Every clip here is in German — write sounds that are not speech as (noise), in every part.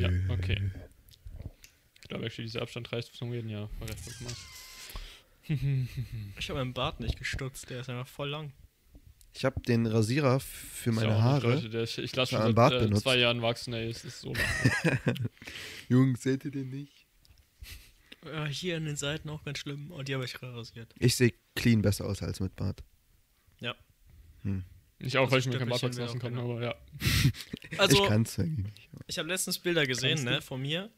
Ja, okay. Ich glaube, actually, dieser Abstand reicht zum Reden, ja. (laughs) Ich habe meinen Bart nicht gestutzt, der ist einfach voll lang. Ich habe den Rasierer für ja meine nicht, Haare. Leute, der, ich ich lasse schon einen seit Bart äh, zwei Jahren wachsen, ey. Es ist so lang. (laughs) Jungs, seht ihr den nicht? Ja, hier an den Seiten auch ganz schlimm. Und die habe ich rasiert. Ich sehe clean besser aus als mit Bart. Ja. Hm. Ich auch, weil ich mir kein Bart Stöpfelchen wachsen lassen kann, auch aber ja. Also, ich kann's eigentlich nicht. Ich habe letztens Bilder gesehen, du? ne, von mir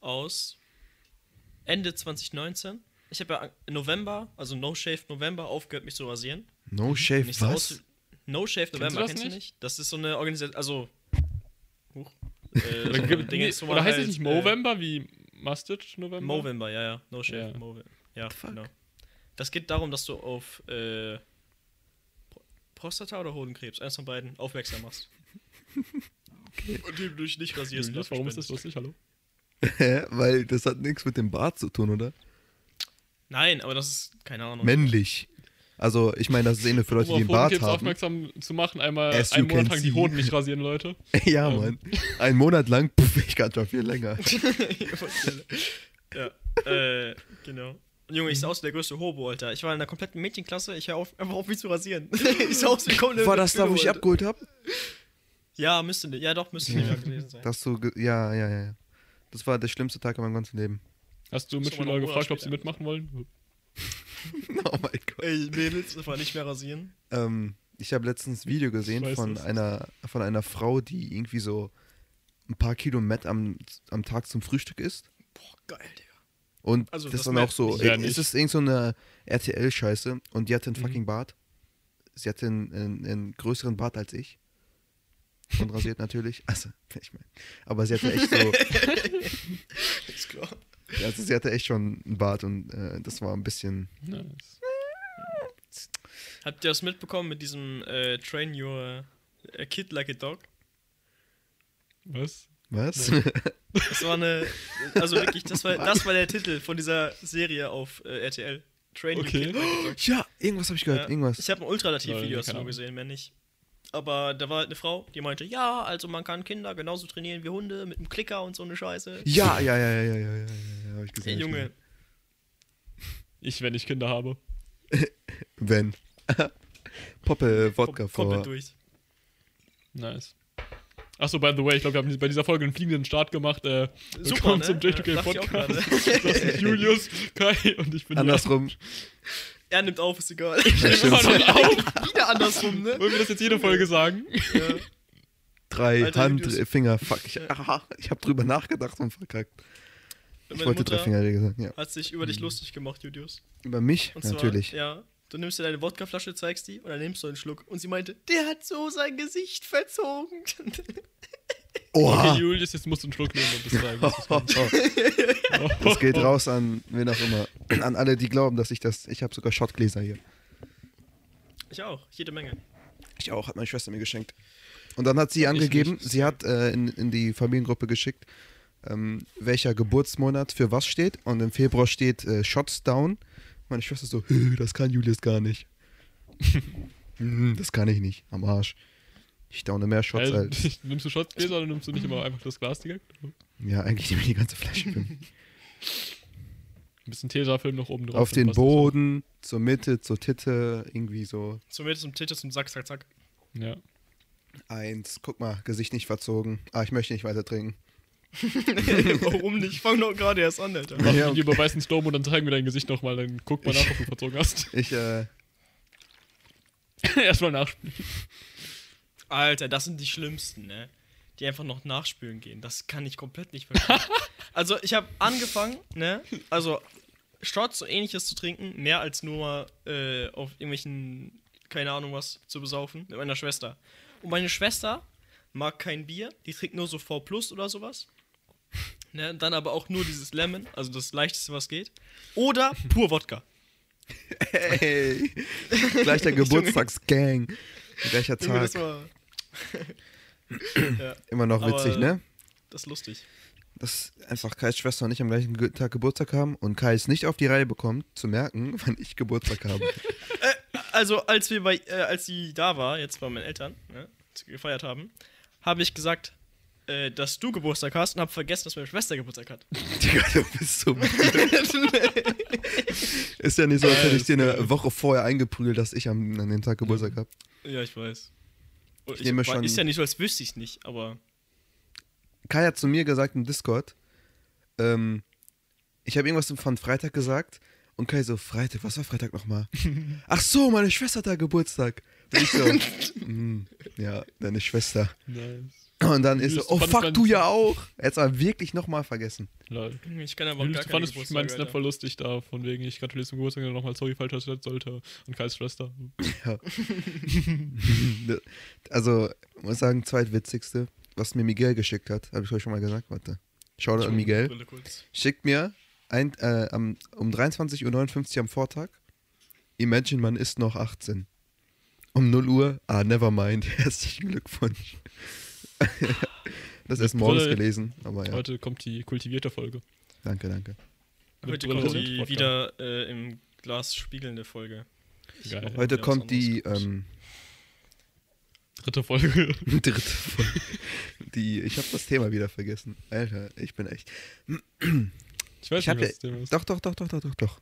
aus Ende 2019. Ich habe ja November, also No Shave November, aufgehört, mich zu rasieren. No Shave, so aus was? No Shave du November, das kennst du nicht? Das ist so eine Organisation, also. Huch. (laughs) Äh, so nee, man oder heißt es halt, nicht äh, Movember wie Mustard November? Movember, ja, ja. No Shave Ja. Movember. Ja, genau. Das geht darum, dass du auf äh, Prostata oder Hodenkrebs, eins von beiden, aufmerksam machst. Und die du dich nicht rasierst. Julius, warum ist das lustig? Hallo? Hä? Weil das hat nichts mit dem Bart zu tun, oder? Nein, aber das ist, keine Ahnung. Männlich. Also, ich meine, das ist eh nur für Leute, Um die einen Bart haben. aufmerksam zu machen, einmal As einen Monat lang die see. Hoden nicht rasieren, Leute. (laughs) ja, Ähm. Mann. Ein Monat lang, puff, ich kann schon viel länger. (laughs) ja, äh, genau. Und Junge, ich sah aus wie der größte Hobo, Alter. Ich war in einer kompletten Mädchenklasse, ich hör auf, (laughs) einfach auf mich zu rasieren. (laughs) ich sah aus wie kommende War das da, wo ich abgeholt habe? Ja, müsste nicht. Ja, doch, müsste nicht Ja. gewesen sein. (laughs) Das so, ge- ja, ja, ja. ja. Das war der schlimmste Tag in meinem ganzen Leben. Hast du Mitschüler gefragt, ob sie mitmachen wollen? Oh mein Gott. Ey, Mädels, das war nicht mehr rasieren. Ähm, ich habe letztens ein Video gesehen von das. einer, von einer Frau, die irgendwie so ein paar Kilo Met am, am Tag zum Frühstück isst. Boah, geil, Digga. Und Also, das das dann auch so. Ja, äh, es ist irgend so eine RTL-Scheiße und die hatte einen Mhm. fucking Bart. Sie hatte einen, einen, einen größeren Bart als ich. Und rasiert natürlich. (laughs) Also, ich meine. Aber sie hatte echt so, (laughs) Ist klar. also sie hatte echt schon einen Bart und äh, das war ein bisschen. Nice. Habt ihr das mitbekommen mit diesem äh, Train Your a Kid Like a Dog? Was? Was? Nee. Das war eine. Also wirklich, das war, das war der Titel von dieser Serie auf äh, RTL. Train okay. UK. Ja, irgendwas habe ich gehört. Ja. Irgendwas. Ich habe ein Ultralativ-Video dazu gesehen, mehr nicht. Aber da war halt eine Frau, die meinte, ja, also man kann Kinder genauso trainieren wie Hunde mit einem Klicker und so eine Scheiße. Ja, ja, ja, ja, ja, ja, ja, ja habe ich gesehen. Hey, Junge. (laughs) Ich, wenn ich Kinder habe. wenn. (laughs) Poppe Wodka Pop, vor. Poppe durch. Nice. Achso, by the way, ich glaube, wir haben bei dieser Folge einen fliegenden Start gemacht. Äh, Super, willkommen ne? zum J2K Ja, dachte ich auch Podcast. (laughs) Das ist Julius, Kai und ich bin Andersrum. Er nimmt auf, ist egal. Jan. stimmt. Immer noch auf. (laughs) Wieder andersrum, ne? Wollen wir das jetzt jede Folge sagen? Ja. Drei Alter, Hand, Videos. Finger, fuck. Ich, aha, ich habe drüber nachgedacht und verkackt. Ich wollte drei Mutter Finger gesagt, ja. hat sich über dich lustig gemacht, Julius. Über mich? Und zwar, Natürlich. ja, du nimmst dir deine Wodkaflasche, zeigst die und dann nimmst du einen Schluck. Und sie meinte, der hat so sein Gesicht verzogen. Oha! Okay, Julius, jetzt musst du einen Schluck nehmen und was das. (laughs) Das geht raus an wen auch immer. An alle, die glauben, dass ich das. Ich habe sogar Shotgläser hier. Ich auch, jede Menge. Ich auch, hat meine Schwester mir geschenkt. Und dann hat sie angegeben, sie hat äh, in, in die Familiengruppe geschickt, ähm, welcher Geburtsmonat für was steht. Und im Februar steht äh, Shots down. Meine Schwester so, "Hö, das kann Julius gar nicht. (laughs) Hm, das kann ich nicht, am Arsch. Ich downe mehr Shots Äh, als. (laughs) nimmst du Shotgläser oder nimmst du nicht immer einfach das Glas direkt? Ein Ja, eigentlich nehme ich die ganze Flasche. bisschen Tesafilm noch oben drauf. Auf den Boden, zur Mitte, zur Titte, irgendwie so. Zum zum Titel, zum Sack, zack, zack. so. Ja. Eins, guck mal, Gesicht nicht verzogen. Ah, ich möchte nicht weiter trinken. (laughs) Warum nicht? Fang doch gerade erst an, Alter. Mach Ja. bei weißen Slow und dann zeigen wir dein Gesicht nochmal, dann guck mal nach, ob du verzogen hast. (laughs) Ich, äh, (laughs) Erstmal nachspielen. Alter, das sind die schlimmsten, ne? Die einfach noch nachspülen gehen. Das kann ich komplett nicht verstehen. also, ich habe angefangen, ne? Also, Shots so ähnliches zu trinken, mehr als nur mal äh, auf irgendwelchen, keine Ahnung was, zu besaufen, mit meiner Schwester. Und meine Schwester mag kein Bier, die trinkt nur so V Plus oder sowas. Ne? Dann aber auch nur dieses Lemon, also das leichteste, was geht. Oder pur Wodka. hey, gleicher Geburtstagsgang. Gleicher Junge, das Tag. war. ja, (clears throat) Immer noch Aber- witzig, ne? das ist lustig. Dass einfach Kais Schwester und ich am gleichen Tag Geburtstag haben und Kai es nicht auf die Reihe bekommt, zu merken, (laughs) wann ich Geburtstag habe. Also, als wir bei, äh, als sie da war, jetzt bei meinen Eltern, ne, gefeiert haben, habe ich gesagt, äh, dass du Geburtstag hast und habe vergessen, dass meine Schwester Geburtstag hat. (laughs) Digga, du bist so. (laughs) ist ja nicht so, als hätte ich dir eine Woche vorher eingeprügelt, dass ich am, an dem Tag Geburtstag habe. ja, ich weiß. Und Ich nehme wa- schon- Ist ja nicht so, als wüsste ich nicht, aber. Kai hat zu mir gesagt im Discord, ähm, ich habe irgendwas von Freitag gesagt und Kai so, Freitag, was war Freitag nochmal? (laughs) Ach so, meine Schwester hat da Geburtstag. Und ich so, "Mm, ja, deine Schwester. Nice. Und dann ist so, oh fuck, du ja auch. Er hat es wirklich nochmal vergessen. Lol. Ich kann aber gar fandest Geburtstag, meinen Snap voll lustig da, von wegen, ich gratuliere zum Geburtstag und nochmal sorry, falsch als ich sollte. Und Kais Schwester. (laughs) Also, ich muss sagen, zweitwitzigste, was mir Miguel geschickt hat, habe ich euch schon mal gesagt, warte. Shoutout an Miguel. Schickt mir ein, äh, am, um 23.59 Uhr am Vortag, Imagine, man ist noch 18. Um 0 Uhr, ah, never mind, (laughs) herzlichen Glückwunsch. (laughs) das ist morgens gelesen, aber ja, Heute kommt die kultivierte Folge. danke, danke. Mit Heute Brille kommt die wieder äh, im Glas spiegelnde Folge. Geil. Heute kommt die ähm, Dritte Folge. (laughs) dritte Folge. Die, ich habe das Thema wieder vergessen. Alter, ich bin echt. Ich weiß Ich hab nicht, was das Thema ist. Doch, doch, doch, doch, doch, doch, doch.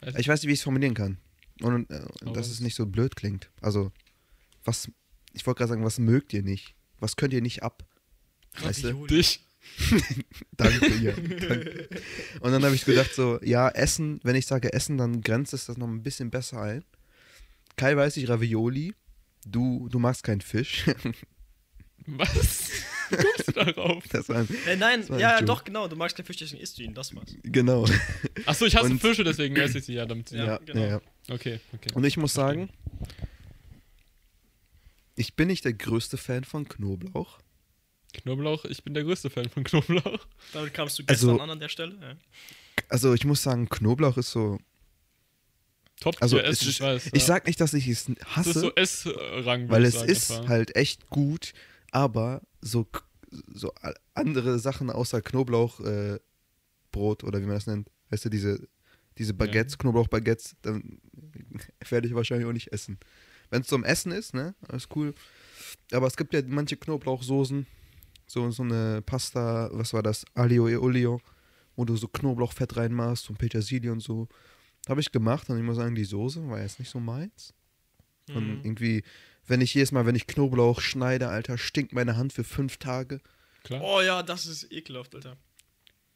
Also- Ich weiß nicht, wie ich es formulieren kann. Und, äh, dass es nicht so blöd klingt. Also, was, ich wollte gerade sagen, was mögt ihr nicht? Was könnt ihr nicht ab? Weißt du? Ravioli. Dich. (laughs) Danke, ja. Danke. Und dann habe ich gedacht, so, ja, Essen, wenn ich sage Essen, dann grenzt es das noch ein bisschen besser ein. Kai weiß ich, Ravioli. Du, du magst keinen Fisch. (laughs) Was? Wie kommst du darauf? Das war ein, Äh, nein, Das war ja, Joke. doch, genau. Du magst kein Fisch, deswegen isst du ihn. Das war's. genau. Achso, ich hasse Und- Fische, deswegen esse ich sie ja damit. Ja, Ja, genau. ja, ja. Okay, okay. Und ich muss sagen, ich bin nicht der größte Fan von Knoblauch. Knoblauch, ich bin der größte Fan von Knoblauch. Damit kamst du Also- gestern an an der Stelle. Ja. Also ich muss sagen, Knoblauch ist so. Top Also Essen, ist, ich weiß. ich ja. sag nicht, dass ich es das ist hasse, so S-Rang, weil es ist etwa. halt echt gut, aber so, so andere Sachen außer Knoblauchbrot äh, Brot oder wie man das nennt, weißt du, diese, diese Baguettes, Knoblauchbaguettes, dann (laughs) werde ich wahrscheinlich auch nicht essen. Wenn es zum Essen ist, ne, alles cool. Aber es gibt ja manche Knoblauchsoßen, so, so eine Pasta, was war das, Alio e Olio, wo du so Knoblauchfett reinmachst und Petersilie und so. Habe ich gemacht und ich muss sagen, die Soße war jetzt nicht so meins. Und Mhm. irgendwie, wenn ich jedes Mal, wenn ich Knoblauch schneide, Alter, stinkt meine Hand für fünf Tage. Klar. Oh ja, das ist ekelhaft, Alter.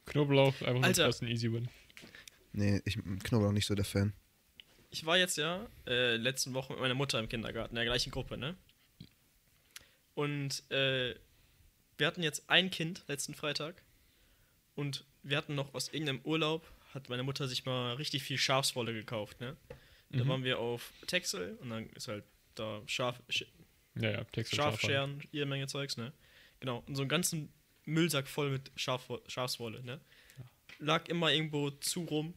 Knoblauch, einfach nur Alter. das ist ein Easy Win. Nee, ich bin Knoblauch nicht so der Fan. Ich war jetzt ja äh, letzten Woche mit meiner Mutter im Kindergarten, in der gleichen Gruppe, ne? Und äh, wir hatten jetzt ein Kind letzten Freitag und wir hatten noch aus irgendeinem Urlaub, hat meine Mutter sich mal richtig viel Schafswolle gekauft, ne? Da Mhm. waren wir auf Texel und dann ist halt da Schaf, Sch Ja, ja, und Schafscheren, jede Menge Zeugs, ne? Genau, und so einen ganzen Müllsack voll mit Schafwo Schafswolle, ne? Lag immer irgendwo zu rum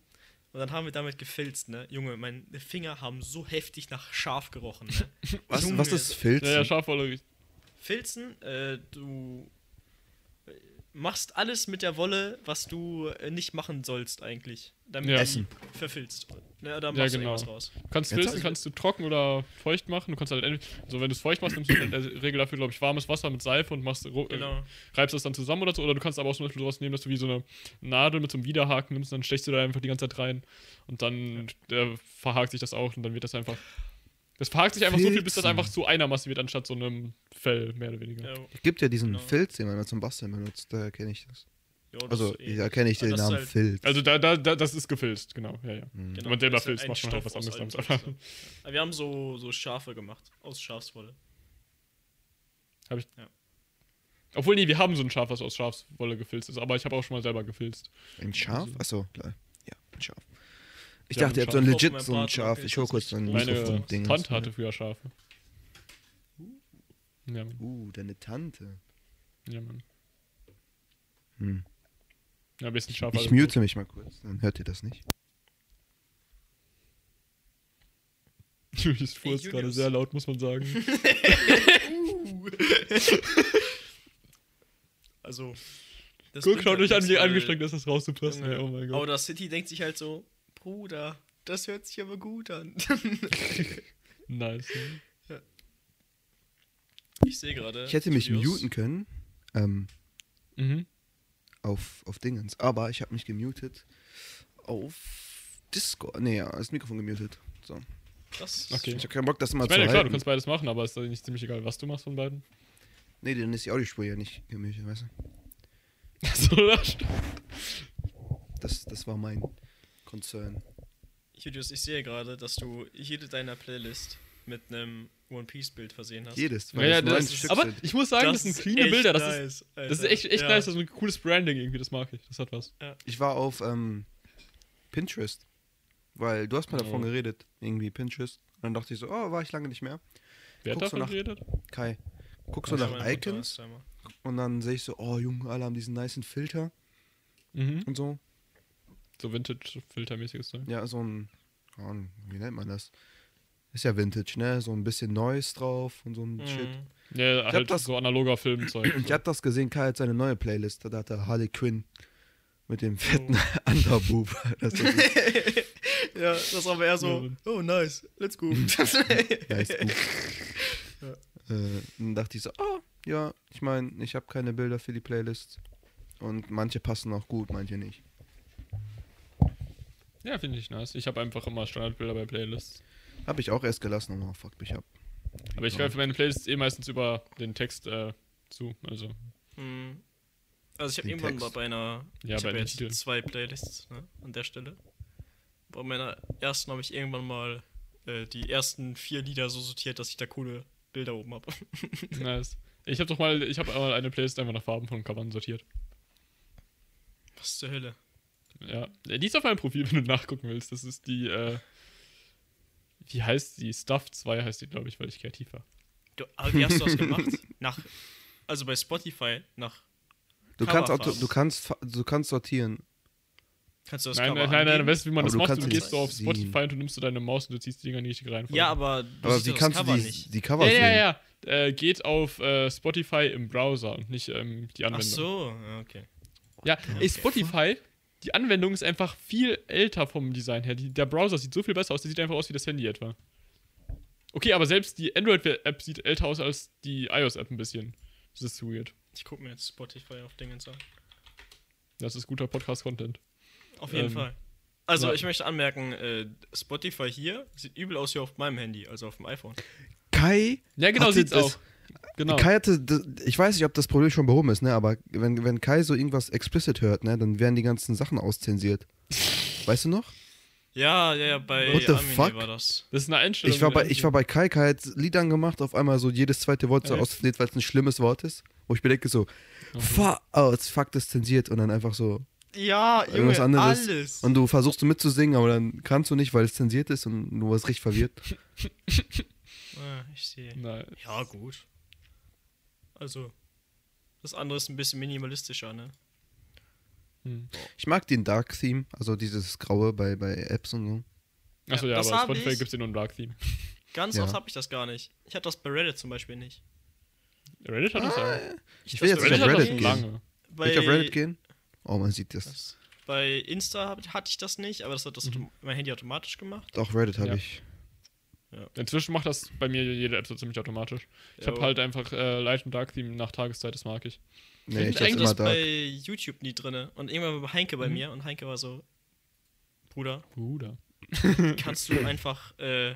und dann haben wir damit gefilzt, ne? Junge, meine Finger haben so heftig nach Schaf gerochen, ne? Was, Junge. was ist Filz? Ja, ja, Schafwolle. Filzen, äh, du machst alles mit der Wolle, was du äh, nicht machen sollst eigentlich, damit Ja. Essen. verfilzt. Ne, da Ja, machst du genau. irgendwas raus. Du kannst Jetzt filzen, kannst du trocken oder feucht machen. Du kannst halt, entweder- also wenn du es feucht machst, nimmst du in der Regel dafür, glaube ich, warmes Wasser mit Seife und machst, ro- Genau. äh, reibst das dann zusammen oder so. Oder du kannst aber auch zum Beispiel sowas nehmen, dass du wie so eine Nadel mit so einem Widerhaken nimmst, dann stechst du da einfach die ganze Zeit rein und dann äh, verhakt sich das auch und dann wird das einfach. Das verhakt sich einfach so viel, bis das Filzen. einfach zu einer Masse wird, anstatt so einem Fell, mehr oder weniger. Ja, Es gibt ja diesen Genau. Filz, den man immer zum Basteln benutzt, da erkenne ich das. ja, das Also, eh- da erkenne ich den Namen halt- Filz. Also da, da, da, das ist gefilzt, genau. Ja, ja. Mhm. Genau, Wenn man selber filzt, macht man halt was aus anderes damit. Ja. Wir haben so, so Schafe gemacht, aus Schafswolle. Obwohl, nee, wir haben so ein Schaf, was aus Schafswolle gefilzt ist, aber ich habe auch schon mal selber gefilzt. Ein Schaf? Achso, klar. Ja, ein Schaf. Ich Ja, dachte, ihr habt so ein Schaf. legit so ein Schaf. Ich das hole kurz ein nicht- Meine Mikrofon-Ding. Tante hatte früher Schafe. Ja, Mann. Uh, deine Tante. Ja, Mann. Hm. Ja, bisschen Schaf. Ich alles mute mich mal kurz, dann hört ihr das nicht. (laughs) gut. Julius furzt Hey, gerade sehr laut, muss man sagen. (laughs) Also. das Guck, schaut halt euch an, wie angestrengt ist, das rauszupressen. Junge, Ja, oh mein Gott. Outer City denkt sich halt so, Bruder, das hört sich aber gut an. (laughs) Nice. Ich sehe gerade. Ich hätte mich Julius. muten können. Ähm, Mhm. auf, auf Dingens. Aber ich habe mich gemutet auf Discord. Nee, ja, das Mikrofon gemutet. So. Das Okay. Ich habe keinen Bock, das immer Ich zu meine, klar, du kannst beides machen, aber ist doch nicht ziemlich egal, was du machst von beiden. Nee, dann ist die Audiospur ja nicht gemutet, weißt du? so, das stimmt. Das, das war mein Concern. Julius, ich sehe gerade, dass du jede deiner Playlist mit einem One Piece Bild versehen hast. Jedes. Ja, ja, das ist, Stück aber sind. ich muss sagen, das, sind ist cleane Bilder. Das, ist, nice, das ist echt, echt Ja. nice. Das ist ein cooles Branding irgendwie. Das mag ich. Das hat was. Ich war auf ähm, Pinterest. Weil du hast mal davon Oh. geredet, irgendwie Pinterest. Und dann dachte ich so, oh, war ich lange nicht mehr. Wer hat Guckst davon nach- geredet? Kai. Guckst du Ja, nach Icons ist und dann sehe ich so, oh Junge, alle haben diesen niceen Filter Mhm. und so. So Vintage-Filtermäßiges Zeug. Ja, so ein, oh, wie nennt man das? Ist ja Vintage, ne? So ein bisschen Neues drauf und so ein Shit. Mhm. Ja, hab halt das- so analoger Filmzeug. (clears throat) Ich hab das gesehen, Kai hat seine neue Playlist. Da hat er Harley Quinn mit dem fetten Oh. (laughs) Underboob. (laughs) Das ist ja, das war aber eher so, oh nice, let's go. (laughs) nice Boob. Äh, dann dachte ich so, oh, ja, ich meine, ich habe keine Bilder für die Playlist. Und manche passen auch gut, manche nicht. Ja, finde ich nice. Ich habe einfach immer Standardbilder bei Playlists. Habe ich auch erst gelassen, aber fuck mich ab. Aber ich greife meine Playlists eh meistens über den Text äh, zu. Also, Hm. Also ich habe irgendwann mal bei einer, Ja, ich bei jetzt Titeln. zwei Playlists ne, an der Stelle. Bei meiner ersten habe ich irgendwann mal äh, die ersten vier Lieder so sortiert, dass ich da coole Bilder oben habe. (laughs) nice. Ich habe doch mal, ich habe einmal eine Playlist einfach nach Farben von Covern sortiert. Was zur Hölle? Ja, die ist auf meinem Profil, (laughs) wenn du nachgucken willst. Das ist die, äh, wie heißt die? Stuff 2 heißt die, glaube ich, weil ich kreativ war. Du, aber wie hast du das gemacht? (laughs) Nach, also bei Spotify nach. Du kannst, auto, du, kannst, du kannst sortieren. Kannst du das Nein, nein, nein, nein, weißt du, wie man Aber das macht? Du gehst so auf sehen. Spotify und du nimmst du deine Maus und du ziehst die Dinger in die richtige Reihenfolge. Ja, aber du Aber siehst wie ja kannst Cover du die, nicht. die Cover ja, sehen? ja, ja. Äh, geht auf äh, Spotify im Browser und nicht ähm, die Ach Anwendung. so, ja, okay. Ja, ey, Spotify, die Anwendung ist einfach viel älter vom Design her. Die, der Browser sieht so viel besser aus, der sieht einfach aus wie das Handy etwa. Okay, aber selbst die Android-App sieht älter aus als die iOS-App ein bisschen. Das ist weird. Ich gucke mir jetzt Spotify auf Dingens an. Das ist guter Podcast-Content. Auf jeden Ähm, Fall. Also, ja. ich möchte anmerken, äh, Spotify hier sieht übel aus wie auf meinem Handy, also auf dem iPhone. Kai, Ja, genau, sieht's auch. Genau. Kai hatte, ich weiß nicht, ob das Problem schon behoben ist, ne? Aber wenn, wenn Kai so irgendwas explicit hört, ne, dann werden die ganzen Sachen auszensiert. (laughs) Weißt du noch? Ja, ja, ja, bei What the Amine fuck? war das. Das ist eine Einstellung. Ich war, bei, ich war bei Kai, Kai hat Lied angemacht, auf einmal so jedes zweite Wort so Okay. auszensiert, weil es ein schlimmes Wort ist. Wo ich mir denke so, fuck, oh, jetzt fuck das zensiert und dann einfach so. Ja, Irgendwas Junge, anderes. alles. Und du versuchst du mitzusingen, aber dann kannst du nicht, weil es zensiert ist und du warst richtig verwirrt. (laughs) ah, ich sehe. Nein. Ja, gut. Also, das andere ist ein bisschen minimalistischer, ne? Hm. Ich mag den Dark Theme, also dieses Graue bei, bei Apps und so. Achso, Ja, ja, aber Spotify ich. gibt es ja nur ein Dark Theme. (laughs) Ganz Ja. oft habe ich das gar nicht. Ich hatte das bei Reddit zum Beispiel nicht. Reddit hat das auch. Ich will jetzt auf Reddit Reddit schon gehen. lange. Bei, Will ich auf Reddit gehen? Oh, man sieht das. Das, bei Insta hab, hatte ich das nicht, aber das hat das autom- mein Handy automatisch gemacht. Doch, Reddit habe Ja. ich. Inzwischen macht das bei mir jede App so ziemlich automatisch. Ich habe halt einfach äh, Light und Dark Theme nach Tageszeit, das mag ich. Nee, Ich ich find hab's Ich immer das Dark. bei YouTube nie drinne. Und irgendwann war Heinke bei Mhm. mir und Heinke war so, Bruder, Bruder. kannst du einfach, äh,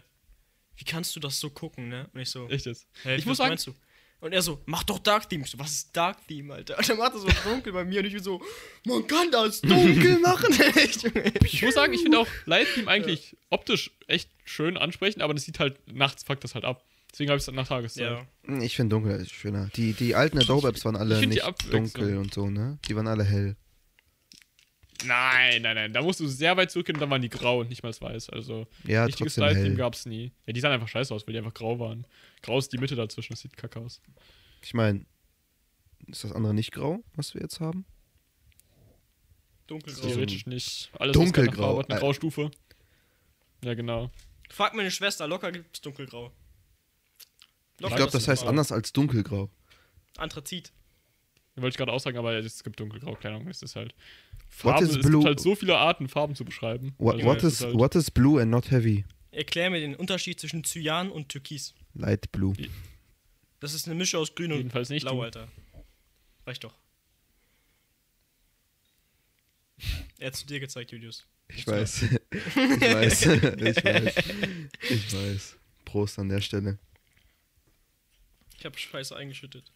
wie kannst du das so gucken, ne? Und ich so, Echt jetzt? Hä, Ich was muss sagen- meinst du? Und er so, mach doch Dark Theme. Ich so, was ist Dark Theme, Alter? Und dann macht er so dunkel bei mir und ich bin so, man kann das dunkel machen. (laughs) Echt. Ich muss sagen, ich finde auch Light Theme eigentlich optisch echt schön ansprechend, aber das sieht halt nachts fuckt das halt ab. Deswegen habe ich es nach Tageszeit. Ja. Ich finde dunkel ist schöner. Die, die alten Adobe-Apps waren alle nicht dunkel und so, ne? Die waren alle hell. Nein, nein, nein. Da musst du sehr weit zurückgehen, dann waren die grau und nicht mal weiß. Also Ja, richtiges hell. gab es nie. Ja, die sahen einfach scheiße aus, weil die einfach grau waren. Grau ist die Mitte dazwischen, das sieht kacke aus. Ich meine, ist das andere nicht grau, was wir jetzt haben? Dunkelgrau. Theoretisch nicht. Alles Dunkelgrau. hat, eine. Graustufe. Ja, genau. Frag meine Schwester, locker gibt's dunkelgrau. Ich Locker glaube, das ist heißt grau. anders als dunkelgrau. Anthrazit. Wollte ich gerade aussagen, aber es gibt dunkelgrau, keine Ahnung, es ist halt. What Farben, is es gibt halt so viele Arten, Farben zu beschreiben. What, Also, what, is, halt, what is blue and not heavy? Erklär mir den Unterschied zwischen Cyan und Türkis. Light blue. Das ist eine Mischung aus grün und Jedenfalls nicht blau, du. Alter. Reicht doch. Er hat zu dir gezeigt, Julius. Ich weiß. (laughs) ich weiß. (laughs) ich weiß. Ich weiß. Prost an der Stelle. Ich habe Scheiße eingeschüttet.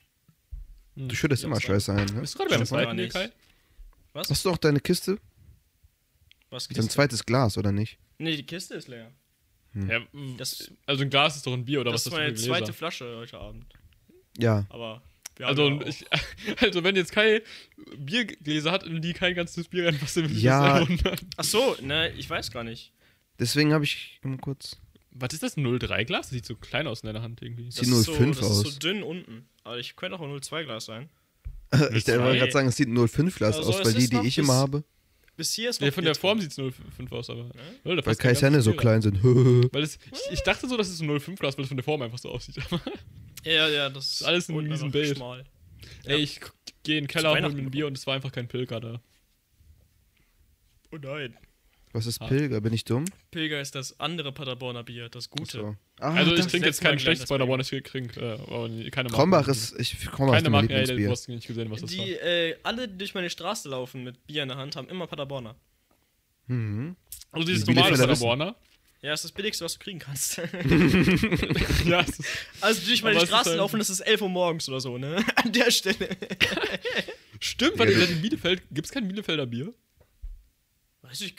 Du schüttest Ja, immer das Scheiße ein, ne? Bist du gerade bei der zweiten. Kai? Was? Hast du auch deine Kiste? Was Dein zweites Glas, oder nicht? Nee, die Kiste ist leer. Ja, Das, also ein Glas ist doch ein Bier, oder das was ist ist meine das für zweite? Flasche heute Abend. Ja. Aber wir Also, ja ich, (laughs) also wenn jetzt Kai Biergläser hat, in die kein ganzes Bier rein, was denn Ja. (laughs) Ach so, ne, ich weiß gar nicht. Deswegen habe ich mal kurz. Was ist das? Ein 03-Glas? Das sieht so klein aus in deiner Hand irgendwie. Sieht Das ist 05 so, das ist aus. so dünn unten. Aber ich könnte auch ein 02 Glas sein. (laughs) ich wollte gerade sagen, es sieht ein 05 Glas Also aus, es weil die, ist die ich bis- immer habe, Bis hier ist Ja, noch von Bier der Form sieht es 05 aus, aber. Ne? Lol, weil passt kein Kais Hände ganzes so klein sind. (laughs) Weil es, ich, ich dachte so, das ist ein 05-Glas, weil es von der Form einfach so aussieht. (laughs) Ja, ja, das ist alles in unten diesem einfach Bild. Schmal. Ey, ich gehe in den Keller, mir ein Bier und es war einfach kein Pilger da. Oh nein. Was ist. Pilger? Bin ich dumm? Pilger ist das andere Paderborner Bier, das gute. So. Ah, Also ich das- trinke jetzt kein schlechtes Pilger. Bonnes Krink. Äh, keine Marke. Krombach ist. Ich, Krombach ist Keine mein Marke, ey, du hast nicht gesehen, was das Die, war. äh, alle, die durch meine Straße laufen mit Bier in der Hand, haben immer Paderborner. Mhm. Also dieses die normale. Paderborner. Ja, ist das billigste, was du kriegen kannst. (laughs) ja, ist, also durch meine ist Straße halt- laufen, das ist 11 Uhr morgens oder so, ne? (laughs) An der Stelle. stimmt, weil Ja, in Bielefeld gibt es kein Bielefelder Bier.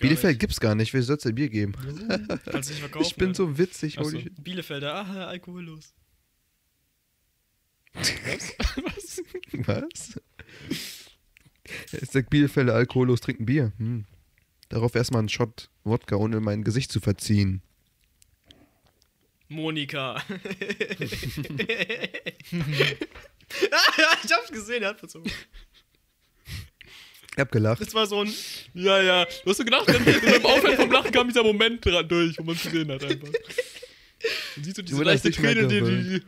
Bielefeld nicht. gibt's gar nicht. Wer soll es denn Bier geben? Kannst nicht verkaufen. (laughs) Ich bin so witzig. Ach holy so. shit. Bielefelder, ah, alkohollos. Was? Was? (laughs) Es sagt Bielefelder alkohollos trinken Bier. Hm. Darauf erstmal einen Shot Wodka, ohne mein Gesicht zu verziehen. Monika. (laughs) ich hab's gesehen, er hat verzogen. Ich hab gelacht. Das war so ein. Ja, ja. Du hast so gedacht, dann beim Aufhören vom Lachen kam dieser Moment dran durch, wo man es gesehen hat einfach. Und siehst du diese Du leichte Träne, die die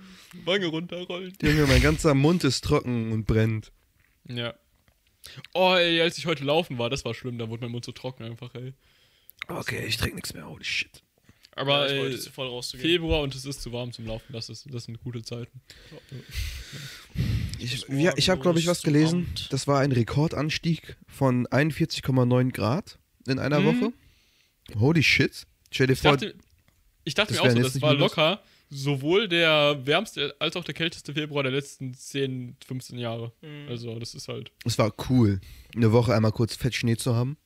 Wange runterrollen. Junge, mein ganzer Mund ist trocken und brennt. Ja. Oh, ey, als ich heute laufen war, das war schlimm, da wurde mein Mund so trocken einfach, ey. Okay, ich trinke nichts mehr. Holy shit. Aber ja, ich ey. Februar und es ist zu warm zum Laufen, das, ist, das sind gute Zeiten. Ich, ja, ich habe, glaube ich, was gelesen. Das war ein Rekordanstieg von 41,9 Grad in einer Mhm. Woche. Holy shit. Stell dir Ich vor, dachte, ich dachte mir auch so, das war locker sowohl der wärmste als auch der kälteste Februar der letzten 10, 15 Jahre. Mhm. Also, das ist halt. es war cool, eine Woche einmal kurz fett Schnee zu haben.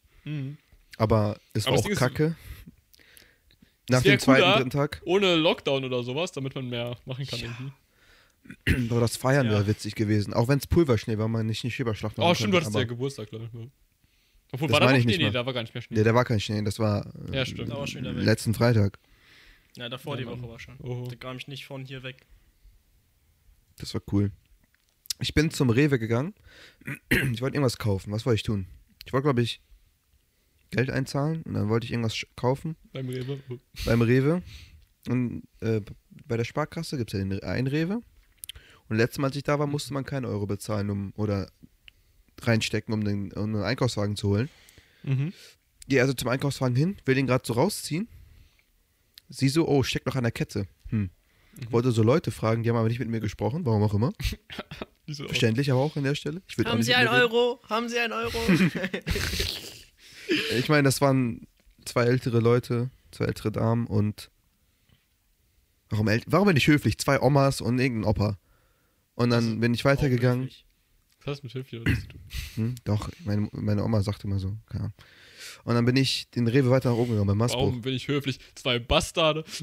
Aber es war Aber das auch Ding ist, kacke. Nach dem zweiten, cooler- dritten Tag. Ohne Lockdown oder sowas, damit man mehr machen kann Ja. irgendwie. (clears throat) Aber das Feiern Ja. wäre witzig gewesen. Auch wenn es Pulverschnee war, man nicht eine Schieberschlacht Oh, stimmt, du hattest ja Geburtstag, glaube ich. Ja. Obwohl, Das war da noch Schnee? nicht Nee, da war gar nicht mehr Schnee. Nee, da war kein Schnee, das war äh, Ja, stimmt. Da war schon wieder weg. letzten Freitag. Ja, davor Ja, die Mann. Woche war schon. Oh. Da kam ich nicht von hier weg. Das war cool. Ich bin zum Rewe gegangen. Ich wollte irgendwas kaufen. Was wollte ich tun? Ich wollte, glaube ich, Geld einzahlen und dann wollte ich irgendwas kaufen Beim Rewe. Beim Rewe. Und äh, bei der Sparkasse gibt es ja den einen Rewe. Und letztes Mal, als ich da war, musste man keinen Euro bezahlen um, oder reinstecken, um den, um einen Einkaufswagen zu holen. Mhm. Gehe also zum Einkaufswagen hin, will den gerade so rausziehen. Sie so, oh, steckt noch an der Kette. Hm. Mhm. Wollte so Leute fragen, die haben aber nicht mit mir gesprochen, warum auch immer. (laughs) So Verständlich aber auch an der Stelle. Haben Sie einen. Euro? Haben Sie einen Euro? (laughs) Ich meine, das waren zwei ältere Leute, zwei ältere Damen und. Warum, warum bin ich höflich? Zwei Omas und irgendein Opa. Und dann bin ich weitergegangen. Was hast du mit Hilfe oder was zu tun? (clears throat) Hm, doch, meine, meine Oma sagte immer so. Keine Ahnung. Und dann bin ich den Rewe weiter nach oben gegangen beim Maßbruch. Warum bin ich höflich? Zwei Bastarde. (laughs)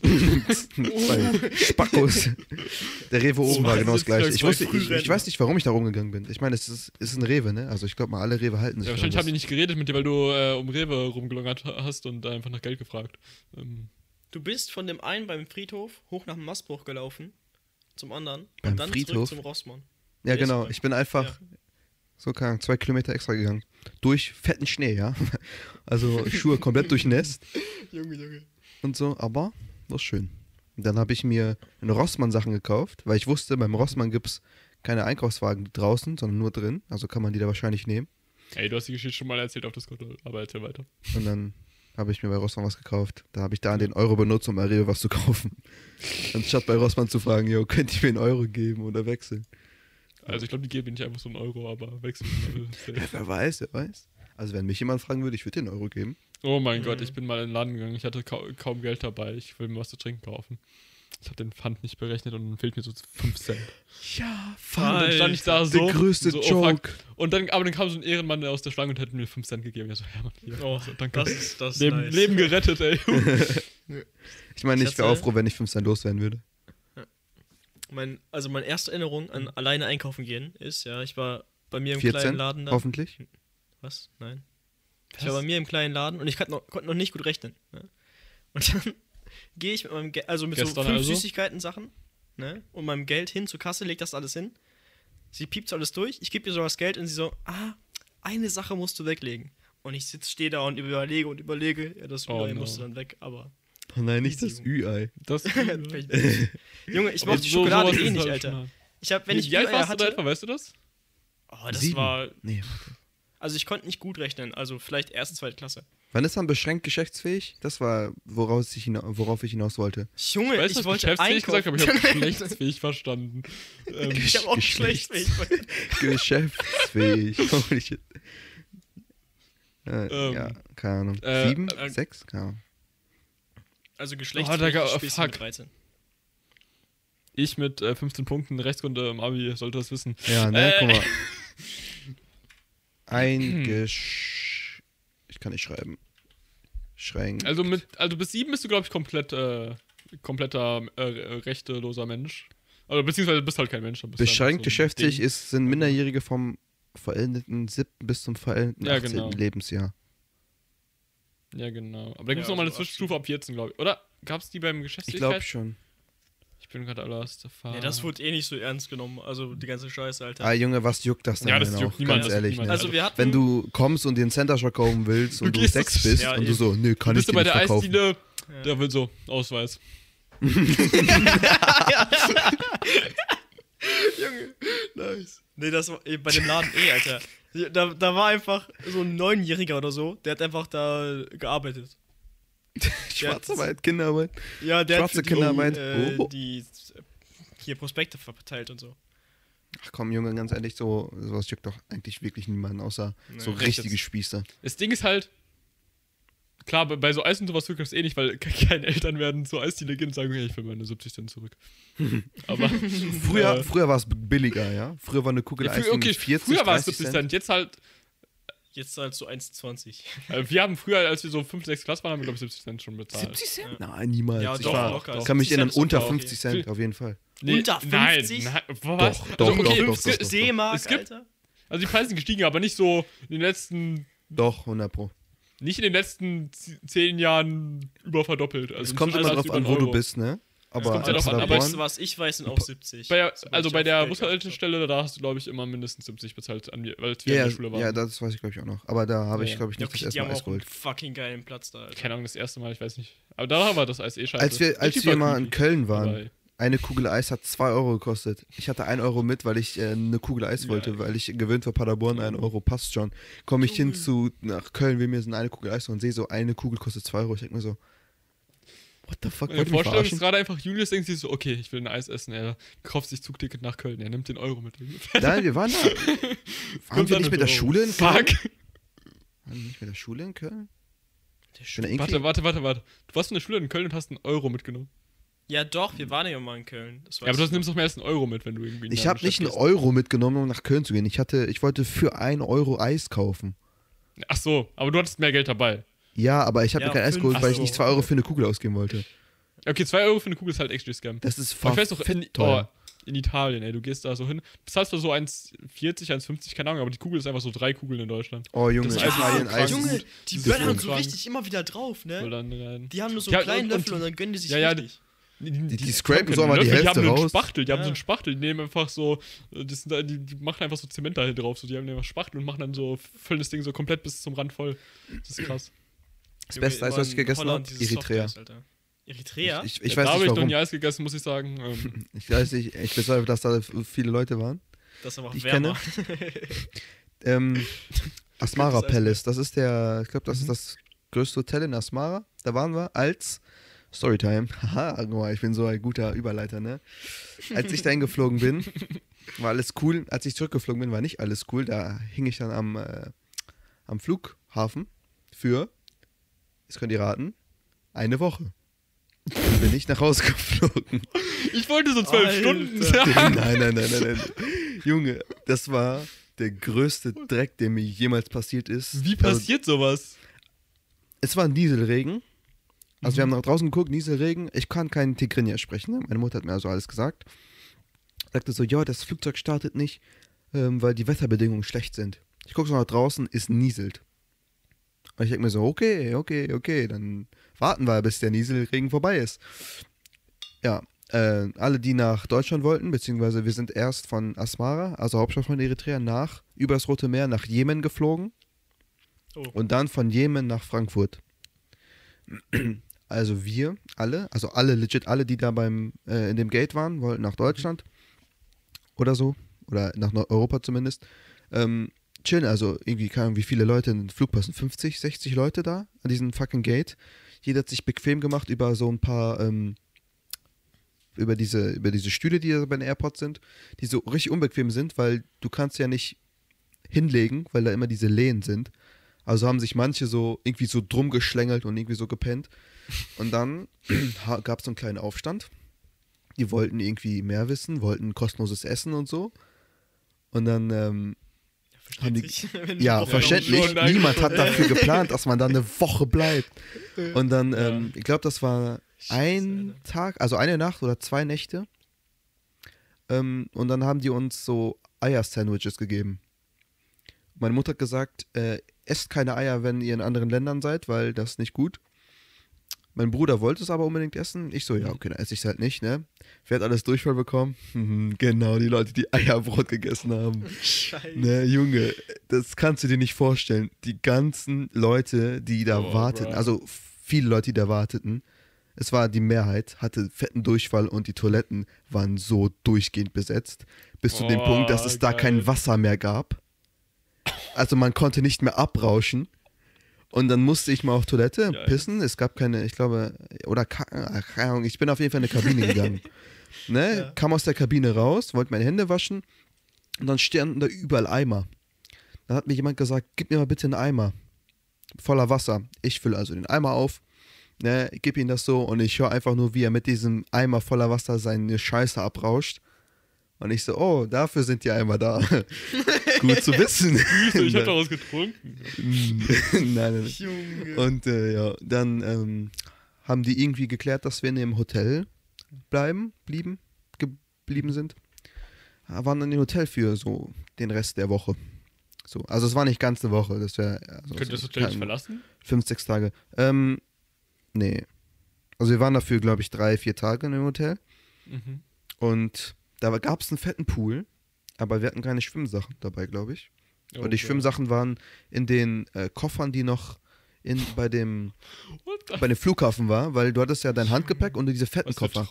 Zwei Spackos. Der Rewe oben war genau das gleiche. Ich, wusste, ich, ich weiß nicht, warum ich da rumgegangen bin. Ich meine, es ist, es ist ein Rewe, ne? Also ich glaube mal, alle Rewe halten sich Ja, wahrscheinlich haben die nicht geredet mit dir, weil du äh, um Rewe rumgelungert hast und einfach nach Geld gefragt. Ähm, Du bist von dem einen beim Friedhof hoch nach dem Mastbruch gelaufen, zum anderen Beim und dann Friedhof? zurück zum Rossmann. Ja, Der genau. Ich bin einfach Ja. so keine Ahnung, zwei Kilometer extra gegangen. Durch fetten Schnee, ja. (laughs) Also Schuhe komplett durchnässt (laughs) Junge, Junge. und so, aber war schön. Und dann habe ich mir eine Rossmann-Sachen gekauft, weil ich wusste, beim Rossmann gibt es keine Einkaufswagen draußen, sondern nur drin. Also kann man die da wahrscheinlich nehmen. ey, du hast die Geschichte schon mal erzählt auf Discord, aber erzähl weiter. Und dann habe ich mir bei Rossmann was gekauft. Da habe ich da den Euro benutzt, um bei Rewe was zu kaufen. (laughs) Anstatt bei Rossmann zu fragen, yo, könnt ihr mir einen Euro geben oder wechseln? Also ich glaube, die geben nicht einfach so einen Euro, aber wechseln. (laughs) Ja, wer weiß, wer weiß. Also wenn mich jemand fragen würde, ich würde den Euro geben. oh mein Gott, Mhm. ich bin mal in den Laden gegangen. Ich hatte kau kaum Geld dabei. Ich will mir was zu trinken kaufen. Ich habe den Pfand nicht berechnet und dann fehlt mir so 5 Cent. Ja, Und dann stand ich da Der so. größte so, oh. Joke. Und dann, aber dann kam so ein Ehrenmann aus der Schlange und hätte mir 5 Cent gegeben. Ja, so, ja, Mann, hier. Oh, so, danke. das ist das Leben, nice. Leben gerettet, ey. (laughs) ich meine, ich wäre auch froh, wenn ich 5 Cent loswerden würde. Mein, also meine erste Erinnerung an alleine einkaufen gehen ist, ja, ich war bei mir im 14, kleinen Laden da. hoffentlich. Was? Nein. Ich war bei mir im kleinen Laden und ich konnte noch, konnte noch nicht gut rechnen. Ne? Und dann gehe ich mit meinem Geld, also mit so Gestern fünf also? Süßigkeiten-Sachen, ne? Und meinem Geld hin zur Kasse, leg das alles hin. Sie piept so alles durch, ich gebe ihr so das Geld und sie so, ah, eine Sache musst du weglegen. Und ich sitz, stehe da und überlege und überlege, ja, das Oh Ü-Ei no. musste dann weg, aber. Oh nein, nicht das Ü-Ei. Das, (laughs) Junge, ich mochte so- Schokolade eh nicht, halt Alter. Ich hab, wenn ich Wie alt warst du da hatte, etwa, weißt du das? oh, das Sieben. war, Nee, warte. also ich konnte nicht gut rechnen, also vielleicht erste, zweite Klasse. Wann ist man beschränkt geschäftsfähig? Das war, woraus ich hina worauf ich hinaus wollte. Junge, Weißt du, ich was wollte geschäftsfähig gesagt habe? Ich habe einkaufen. (laughs) geschlechtsfähig verstanden. Ähm, Ich habe auch Geschlechts- schlecht. Geschäftsfähig. (laughs) Holy shit. Äh, Ähm, ja, keine Ahnung. äh, Sieben? äh, Sechs? Keine Ahnung. Also geschlechtsfähig oh, oh, mit fuck. 13. ich mit äh, 15 Punkten Rechtskunde im Abi sollte das wissen. Ja, ne, Äh. guck mal. (laughs) Ein Ich kann nicht schreiben. Schränk. Also mit, also bis sieben bist du, glaube ich, komplett, äh, kompletter äh, rechteloser Mensch. Also beziehungsweise bist halt kein Mensch. einfach Beschränkt so geschäftig ist, sind Minderjährige vom vollendeten siebten bis zum vollendeten Ja, 18. genau. Lebensjahr. Ja, genau. Aber da gibt es Ja, nochmal eine so Zwischenstufe ab 14, glaube ich. Oder gab es die beim Ich Geschäftsfähigkeit? glaube schon. Ich bin gerade erfahren. Ja, das wurde eh nicht so ernst genommen. Also die ganze Scheiße, Alter. Ah, Junge, was juckt das denn Ja, das denn juckt auch? niemand, Ganz das ehrlich, juckt ne? niemand. also wir hatten. Wenn du kommst und dir einen Center Shock kaufen willst und Du sechs so- bist Ja, und du so, nö, kann du ich bist du dir bei nicht der verkaufen. Eisdiele, Ja. der will so, Ausweis. (laughs) Junge, nice. Nee, das war bei dem Laden eh, Alter. Da, da war einfach so ein Neunjähriger oder so, der hat einfach da gearbeitet. (laughs) Schwarzarbeit, Kinderarbeit. Ja, der Schwarze hat die, Kinderarbeit. äh, Oh. die äh, hier Prospekte verteilt und so. Ach komm, Junge, ganz ehrlich, so sowas juckt doch eigentlich wirklich niemanden, außer Nee. so richtige. Spießer. Das Ding ist halt, klar, bei, bei so Eis und sowas juckt das eh nicht, weil ke- keine Eltern werden zur Eisdiele gehen und sagen, hey, ich will meine 70 Cent zurück. (laughs) Aber Früher, Äh. früher war es billiger, ja? Früher war eine Kugel ja, Eis früher, okay, mit 40, früher war es 30 70 Cent. Jetzt halt, Jetzt zahlst du 1,20. äh, wir haben früher, als wir so 5, 6 Klasse waren, haben wir, glaube ich, 70 Cent schon bezahlt. 70 Cent? Nein, niemals. Ja, ich doch, war, locker. kann mich 70 erinnern, unter doch okay. 50 Cent, auf jeden Fall. Unter 50? Nein, nein, was? Doch, also, doch, okay, doch, doch, gibt- doch. D-Mark, Es gibt- Alter. Also die Preise sind gestiegen, aber nicht so in den letzten, Doch, 100 Pro. nicht in den letzten z- 10 Jahren über verdoppelt. Also es kommt immer drauf an, wo einen du Euro. bist, ne? Aber kommt ja als drauf an, aber Weißt du, Paderborn, was ich weiß, sind auch 70. Bei, also bei der Geld Bushaltestelle, da hast du, glaube ich, immer mindestens 70 bezahlt, an mir, weil wir ja, in der ja, Schule waren. ja, das weiß ich, glaube ich, auch noch. Aber da habe Ja, ich, ja. glaube ich, Ja, nicht okay, das die erste haben Mal Eis auch einen geholt. fucking geilen Platz da, Alter. Keine Ahnung, das erste Mal, ich weiß nicht. Aber da war das Eis eh scheiße. Als wir, als wir mal in. Köln waren, eine Kugel Eis hat 2 Euro gekostet. Ich hatte 1 Euro mit, weil ich äh, eine Kugel Eis wollte, Geil. weil ich gewöhnt war, Paderborn, 1 Euro passt schon. Komme ich hin zu, nach Köln, will mir so eine Kugel Eis und sehe so, eine Kugel kostet 2 Euro. Ich denke mir so, what the fuck, Meine Vorstellung ist gerade einfach, Julius denkt sich so, okay, ich will ein Eis essen. Er kauft sich Zugticket nach Köln. Er nimmt den Euro mit. Nein, wir waren da. (laughs) Waren Kommt wir nicht mit der Schule in Köln? Fuck. Waren wir nicht mit der Schule in Köln? Warte, warte, warte, warte. Du warst in der Schule in Köln und hast einen Euro mitgenommen. Ja, doch, wir waren ja mal in Köln. Das Ja, aber du nimmst doch mehr als einen Euro mit, wenn du irgendwie ich habe nicht einen Euro mitgenommen, um nach Köln zu gehen. Ich hatte, ich wollte für 1 Euro Eis kaufen. Ach so, aber du hattest mehr Geld dabei. Ja, aber ich habe Ja, mir kein Eis geholt, weil ich nicht 2 Euro für eine Kugel ausgeben wollte. Okay, 2 Euro für eine Kugel ist halt extra Scam. Das ist Aber ich weiß doch, in, oh, in Italien, ey, du gehst da so hin, bezahlst da so 1,40, 1,50, keine Ahnung, aber die Kugel ist einfach so drei Kugeln in Deutschland. Oh, Junge, Das ist Italien, so Eis. krank. Junge, die böllern so richtig immer wieder drauf, ne? dann rein. Die haben nur so Ja, einen kleinen und- Löffel und- dann gönnen die sich Ja, ja, richtig. Die, Die- die haben scrapen so mal die Hälfte Die haben einen raus. Spachtel, die haben Ja. so einen Spachtel, die nehmen einfach so, äh, das die, die machen einfach so Zement da drauf, so, die haben einfach Spachtel und machen dann so, füllen das Ding so komplett bis zum Rand voll. Das ist krass. Das beste Eis, was ich gegessen habe, Eritrea. Eritrea? Ich, ich Ja, weiß da habe nicht ich noch warum. nie Eis gegessen, muss ich sagen. Ähm, (laughs) Ich weiß nicht, ich bezweifle, dass da viele Leute waren. das ist aber auch ich wärmer. Ähm, (laughs) Asmara. Palace, das ist der, ich glaube, das Mhm. ist das größte Hotel in Asmara. Da waren wir als Storytime. (laughs) Haha, guck mal, ich bin so ein guter Überleiter, ne? Als ich dahin geflogen bin, war alles cool. Als ich zurückgeflogen bin, war nicht alles cool. Da hing ich dann am, äh, am Flughafen für, jetzt könnt ihr raten, eine Woche. Dann bin ich nach Hause geflogen. (laughs) Ich wollte so zwölf Alter. Stunden nein, sagen. nein, nein, nein, nein. Junge, das war der größte Dreck, der mir jemals passiert ist. Wie Also, passiert sowas? es war Nieselregen. Also Mhm. wir haben nach draußen geguckt, Nieselregen. Ich kann kein Tigrinya sprechen. Ne? Meine Mutter hat mir also alles gesagt. Sagte so, ja, das Flugzeug startet nicht, ähm, weil die Wetterbedingungen schlecht sind. Ich gucke so nach draußen, es nieselt. Und ich denke mir so, okay, okay, okay, dann warten wir, bis der Nieselregen vorbei ist. Ja, äh, alle, die nach Deutschland wollten, beziehungsweise wir sind erst von Asmara, also Hauptstadt von Eritrea, nach, über das Rote Meer nach Jemen geflogen Oh. und dann von Jemen nach Frankfurt. Also wir alle, also alle legit alle, die da beim äh, in dem Gate waren, wollten nach Deutschland oder so oder nach Europa zumindest. Ähm, chillen, also irgendwie keine Ahnung, wie viele Leute in den Flug passen, 50, 60 Leute da an diesem fucking Gate. Jeder hat sich bequem gemacht über so ein paar ähm, über diese über diese Stühle, die da bei den Airports sind, die so richtig unbequem sind, weil du kannst ja nicht hinlegen, weil da immer diese Lehnen sind. Also haben sich manche so irgendwie so drum geschlängelt und irgendwie so gepennt. Und dann (clears throat) gab es so einen kleinen Aufstand. Die wollten irgendwie mehr wissen, wollten kostenloses Essen und so. Und dann, ähm, Versteht sich, ja, verständlich, niemand hat dafür geplant, dass man da eine Woche bleibt. Und dann, Ja. ähm, ich glaube, das war ein Alter. Tag, also eine Nacht oder zwei Nächte. Ähm, und dann haben die uns so Eier-Sandwiches gegeben. Meine Mutter hat gesagt, äh, esst keine Eier, wenn ihr in anderen Ländern seid, weil das ist nicht gut. Mein Bruder wollte es aber unbedingt essen. Ich so, ja, okay, dann esse ich es halt nicht, ne? Wer hat alles Durchfall bekommen? Mhm, genau, die Leute, die Eierbrot gegessen haben. (laughs) Scheiße. Ne, Junge, das kannst du dir nicht vorstellen. Die ganzen Leute, die da Oh, warteten, also viele Leute, die da warteten, es war die Mehrheit, hatte fetten Durchfall und die Toiletten waren so durchgehend besetzt, bis zu dem Oh, Punkt, dass es da geil. kein Wasser mehr gab. Also man konnte nicht mehr abrauschen. Und dann musste ich mal auf Toilette Geil. pissen. Es gab keine, ich glaube, oder keine Ahnung, ich bin auf jeden Fall in eine Kabine gegangen. (laughs) Ne? Ja. Kam aus der Kabine raus, wollte meine Hände waschen und dann standen da überall Eimer. Dann hat mir jemand gesagt, gib mir mal bitte einen Eimer voller Wasser. Ich fülle also den Eimer auf, ne, gib ihm das so und ich höre einfach nur, wie er mit diesem Eimer voller Wasser seine Scheiße abrauscht. Und ich so, oh, dafür sind die Eimer da. (laughs) Gut zu wissen. Ich hab daraus getrunken. (laughs) nein, nein. Junge. Und äh, ja, dann ähm, haben die irgendwie geklärt, dass wir in dem Hotel bleiben, blieben, geblieben sind. Ja, waren dann im Hotel für so den Rest der Woche. So, also es war nicht ganz eine Woche, das wäre also Könnt ihr das so Hotel nicht verlassen? Fünf, sechs Tage. Ähm, nee. Also wir waren dafür, glaube ich, drei, vier Tage in dem Hotel. Mhm. Und da gab es einen fetten Pool, aber wir hatten keine Schwimmsachen dabei, glaube ich. Oh, Und die Schwimmsachen waren in den äh, Koffern, die noch in, bei, dem, bei dem Flughafen war, weil du hattest ja dein Handgepäck und diese fetten Was Koffer.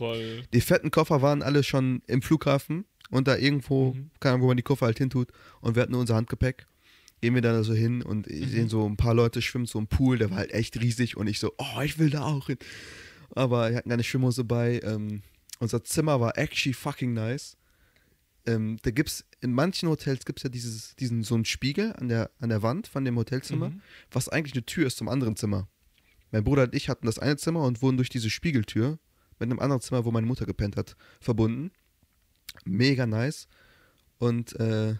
Die fetten Koffer waren alle schon im Flughafen und da irgendwo, Mhm. keine Ahnung, wo man die Koffer halt hintut und wir hatten nur unser Handgepäck. Gehen wir da so hin und Mhm. sehe so ein paar Leute schwimmen so im Pool, der war halt echt riesig und ich so, oh, ich will da auch hin. Aber wir hatten keine Schwimmhose bei. Ähm, unser Zimmer war actually fucking nice. Ähm, da gibt's, in manchen Hotels gibt es ja dieses, diesen, so einen Spiegel an der, an der Wand von dem Hotelzimmer, Mhm. was eigentlich eine Tür ist zum anderen Zimmer. Mein Bruder und ich hatten das eine Zimmer und wurden durch diese Spiegeltür mit einem anderen Zimmer, wo meine Mutter gepennt hat, verbunden. Mega nice. Und äh,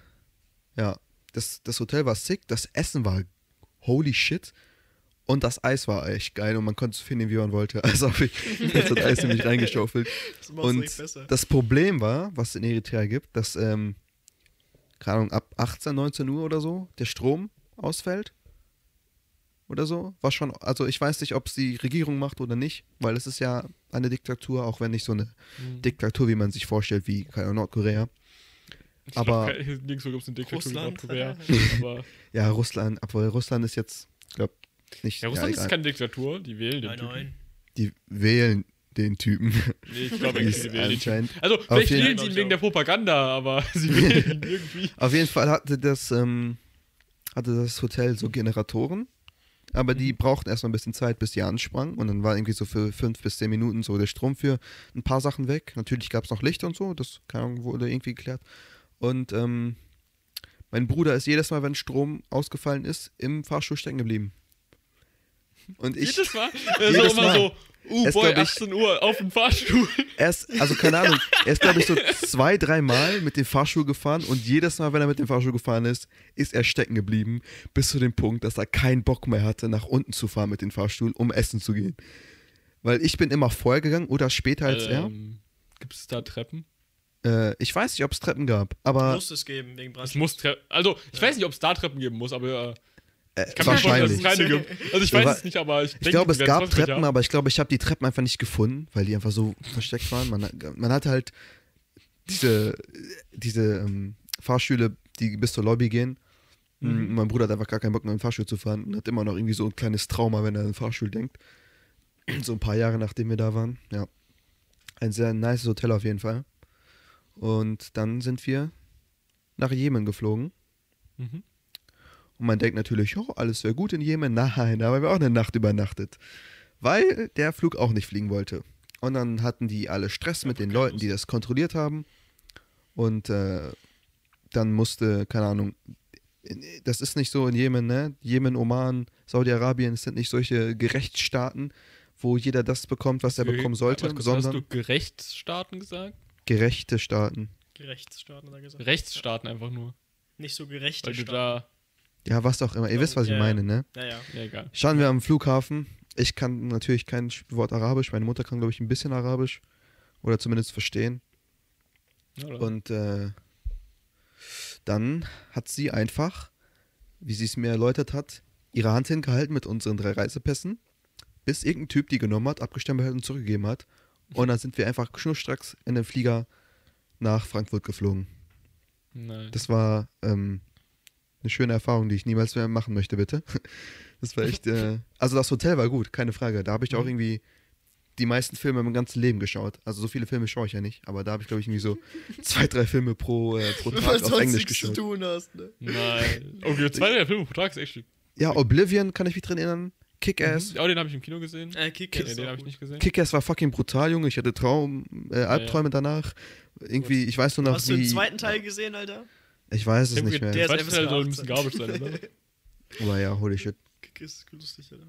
ja, das, das Hotel war sick, das Essen war holy shit. Und das Eis war echt geil und man konnte es finden, wie man wollte. (laughs) Also habe ich jetzt das Eis nämlich reingeschaufelt. Das Und besser. das Problem war, was es in Eritrea gibt, dass, ähm, keine Ahnung, ab 18, 19 Uhr oder so der Strom ausfällt. Oder so. War schon, also ich weiß nicht, ob es die Regierung macht oder nicht, weil es ist ja eine Diktatur, auch wenn nicht so eine Mhm. Diktatur, wie man sich vorstellt, wie keine Ahnung, Nordkorea. Ich aber- nirgendwo gibt es eine Diktatur wie Russland. Nordkorea. (laughs) aber Ja, Russland, obwohl Russland ist jetzt, ich glaube, nicht. ja, Russland egal. ist keine Diktatur, die wählen den Nein, Typen. nein. Die wählen den Typen. Nee, ich glaube, sie (laughs) wählen den. Also, Auf vielleicht wählen sie ihn wegen der Propaganda, aber (laughs) sie (laughs) wählen ihn irgendwie. Auf jeden Fall hatte das, ähm, hatte das Hotel so Generatoren, aber die brauchten erstmal ein bisschen Zeit, bis die ansprang. Und dann war irgendwie so für fünf bis zehn Minuten so der Strom für ein paar Sachen weg. Natürlich gab es noch Licht und so, das keine Ahnung, wurde irgendwie geklärt. Und ähm, mein Bruder ist jedes Mal, wenn Strom ausgefallen ist, im Fahrstuhl stecken geblieben. Und ich, Jedes Mal? (laughs) Er Jedes ist immer Mal. so, uh, Es boy, glaub ich- 18 Uhr auf dem Fahrstuhl. er ist, also keine Ahnung, (laughs) er ist, glaube ich, so zwei, dreimal mit dem Fahrstuhl gefahren und jedes Mal, wenn er mit dem Fahrstuhl gefahren ist, ist er stecken geblieben, bis zu dem Punkt, dass er keinen Bock mehr hatte, nach unten zu fahren mit dem Fahrstuhl, um essen zu gehen. Weil ich bin immer vorher gegangen oder später als Ähm, Gibt es da Treppen? er. Äh, ich weiß nicht, ob es Treppen gab, aber Muss es geben, wegen Es Brand. muss Treppen. Also, ich weiß nicht, ob es da Treppen geben muss, aber äh, ich kann vorstellen, dass wahrscheinlich. es keine gibt. Also, ich weiß es nicht, aber ich, Ich glaube, es gab Treppen, ja. aber ich glaube, ich habe die Treppen einfach nicht gefunden, weil die einfach so versteckt waren. Man, man hatte halt diese, diese ähm, Fahrstühle, die bis zur Lobby gehen. Mhm. Mein Bruder hat einfach gar keinen Bock mehr, einen Fahrstuhl zu fahren und hat immer noch irgendwie so ein kleines Trauma, wenn er an den Fahrstuhl denkt. So ein paar Jahre nachdem wir da waren. Ja. Ein sehr nice Hotel auf jeden Fall. Und dann sind wir nach Jemen geflogen. Mhm. Und man denkt natürlich, oh, alles wäre gut in Jemen. Nein, da haben wir auch eine Nacht übernachtet. Weil der Flug auch nicht fliegen wollte. Und dann hatten die alle Stress mit den Leuten, die das kontrolliert haben. Und äh, dann musste, keine Ahnung, das ist nicht so in Jemen, ne? Jemen, Oman, Saudi-Arabien, es sind nicht solche Gerechtsstaaten, wo jeder das bekommt, was er bekommen sollte, Was, was hast sondern du Gerechtsstaaten gesagt? gerechte Staaten. Rechtsstaaten, hat er gesagt. Rechtsstaaten einfach nur. Nicht so gerechte Weil du Staaten. da. Ja, was auch immer. Ihr wisst, was ich Ja, meine, ne? Ja, ja. Ja, egal. Schauen wir am Flughafen. Ich kann natürlich kein Wort Arabisch. Meine Mutter kann, glaube ich, ein bisschen Arabisch. Oder zumindest verstehen. Oder? Und äh, dann hat sie einfach, wie sie es mir erläutert hat, ihre Hand hingehalten mit unseren drei Reisepässen, bis irgendein Typ die genommen hat, abgestempelt hat und zurückgegeben hat. Und dann sind wir einfach schnurstracks in den Flieger nach Frankfurt geflogen. Nein. Das war ähm, eine schöne Erfahrung, die ich niemals mehr machen möchte, bitte. (laughs) Das war echt. Äh, also das Hotel war gut, keine Frage. Da habe ich auch Mhm. irgendwie die meisten Filme im ganzen Leben geschaut. Also so viele Filme schaue ich ja nicht, aber da habe ich, glaube ich, irgendwie so (laughs) zwei, drei Filme pro, äh, pro Tag auf Englisch geschaut. tun hast, ne? Nein. Okay, zwei der Filme pro Tag ist echt schick. Ja, Oblivion kann ich mich drin erinnern. Kick-Ass. Ja, den habe ich im Kino gesehen. Äh, Kick Nee, ist den habe ich nicht gesehen. Kick-Ass war fucking brutal, Junge. Ich hatte Traum, äh, Albträume danach. Irgendwie, ich weiß nur noch, Hast du den wie. zweiten Teil gesehen, Alter? Ich weiß es Der nicht mehr. Der ist zweite FSK Teil soll ein bisschen 18. garbage sein, oder? (laughs) Aber ja, holy shit. Kick ist lustig, Alter.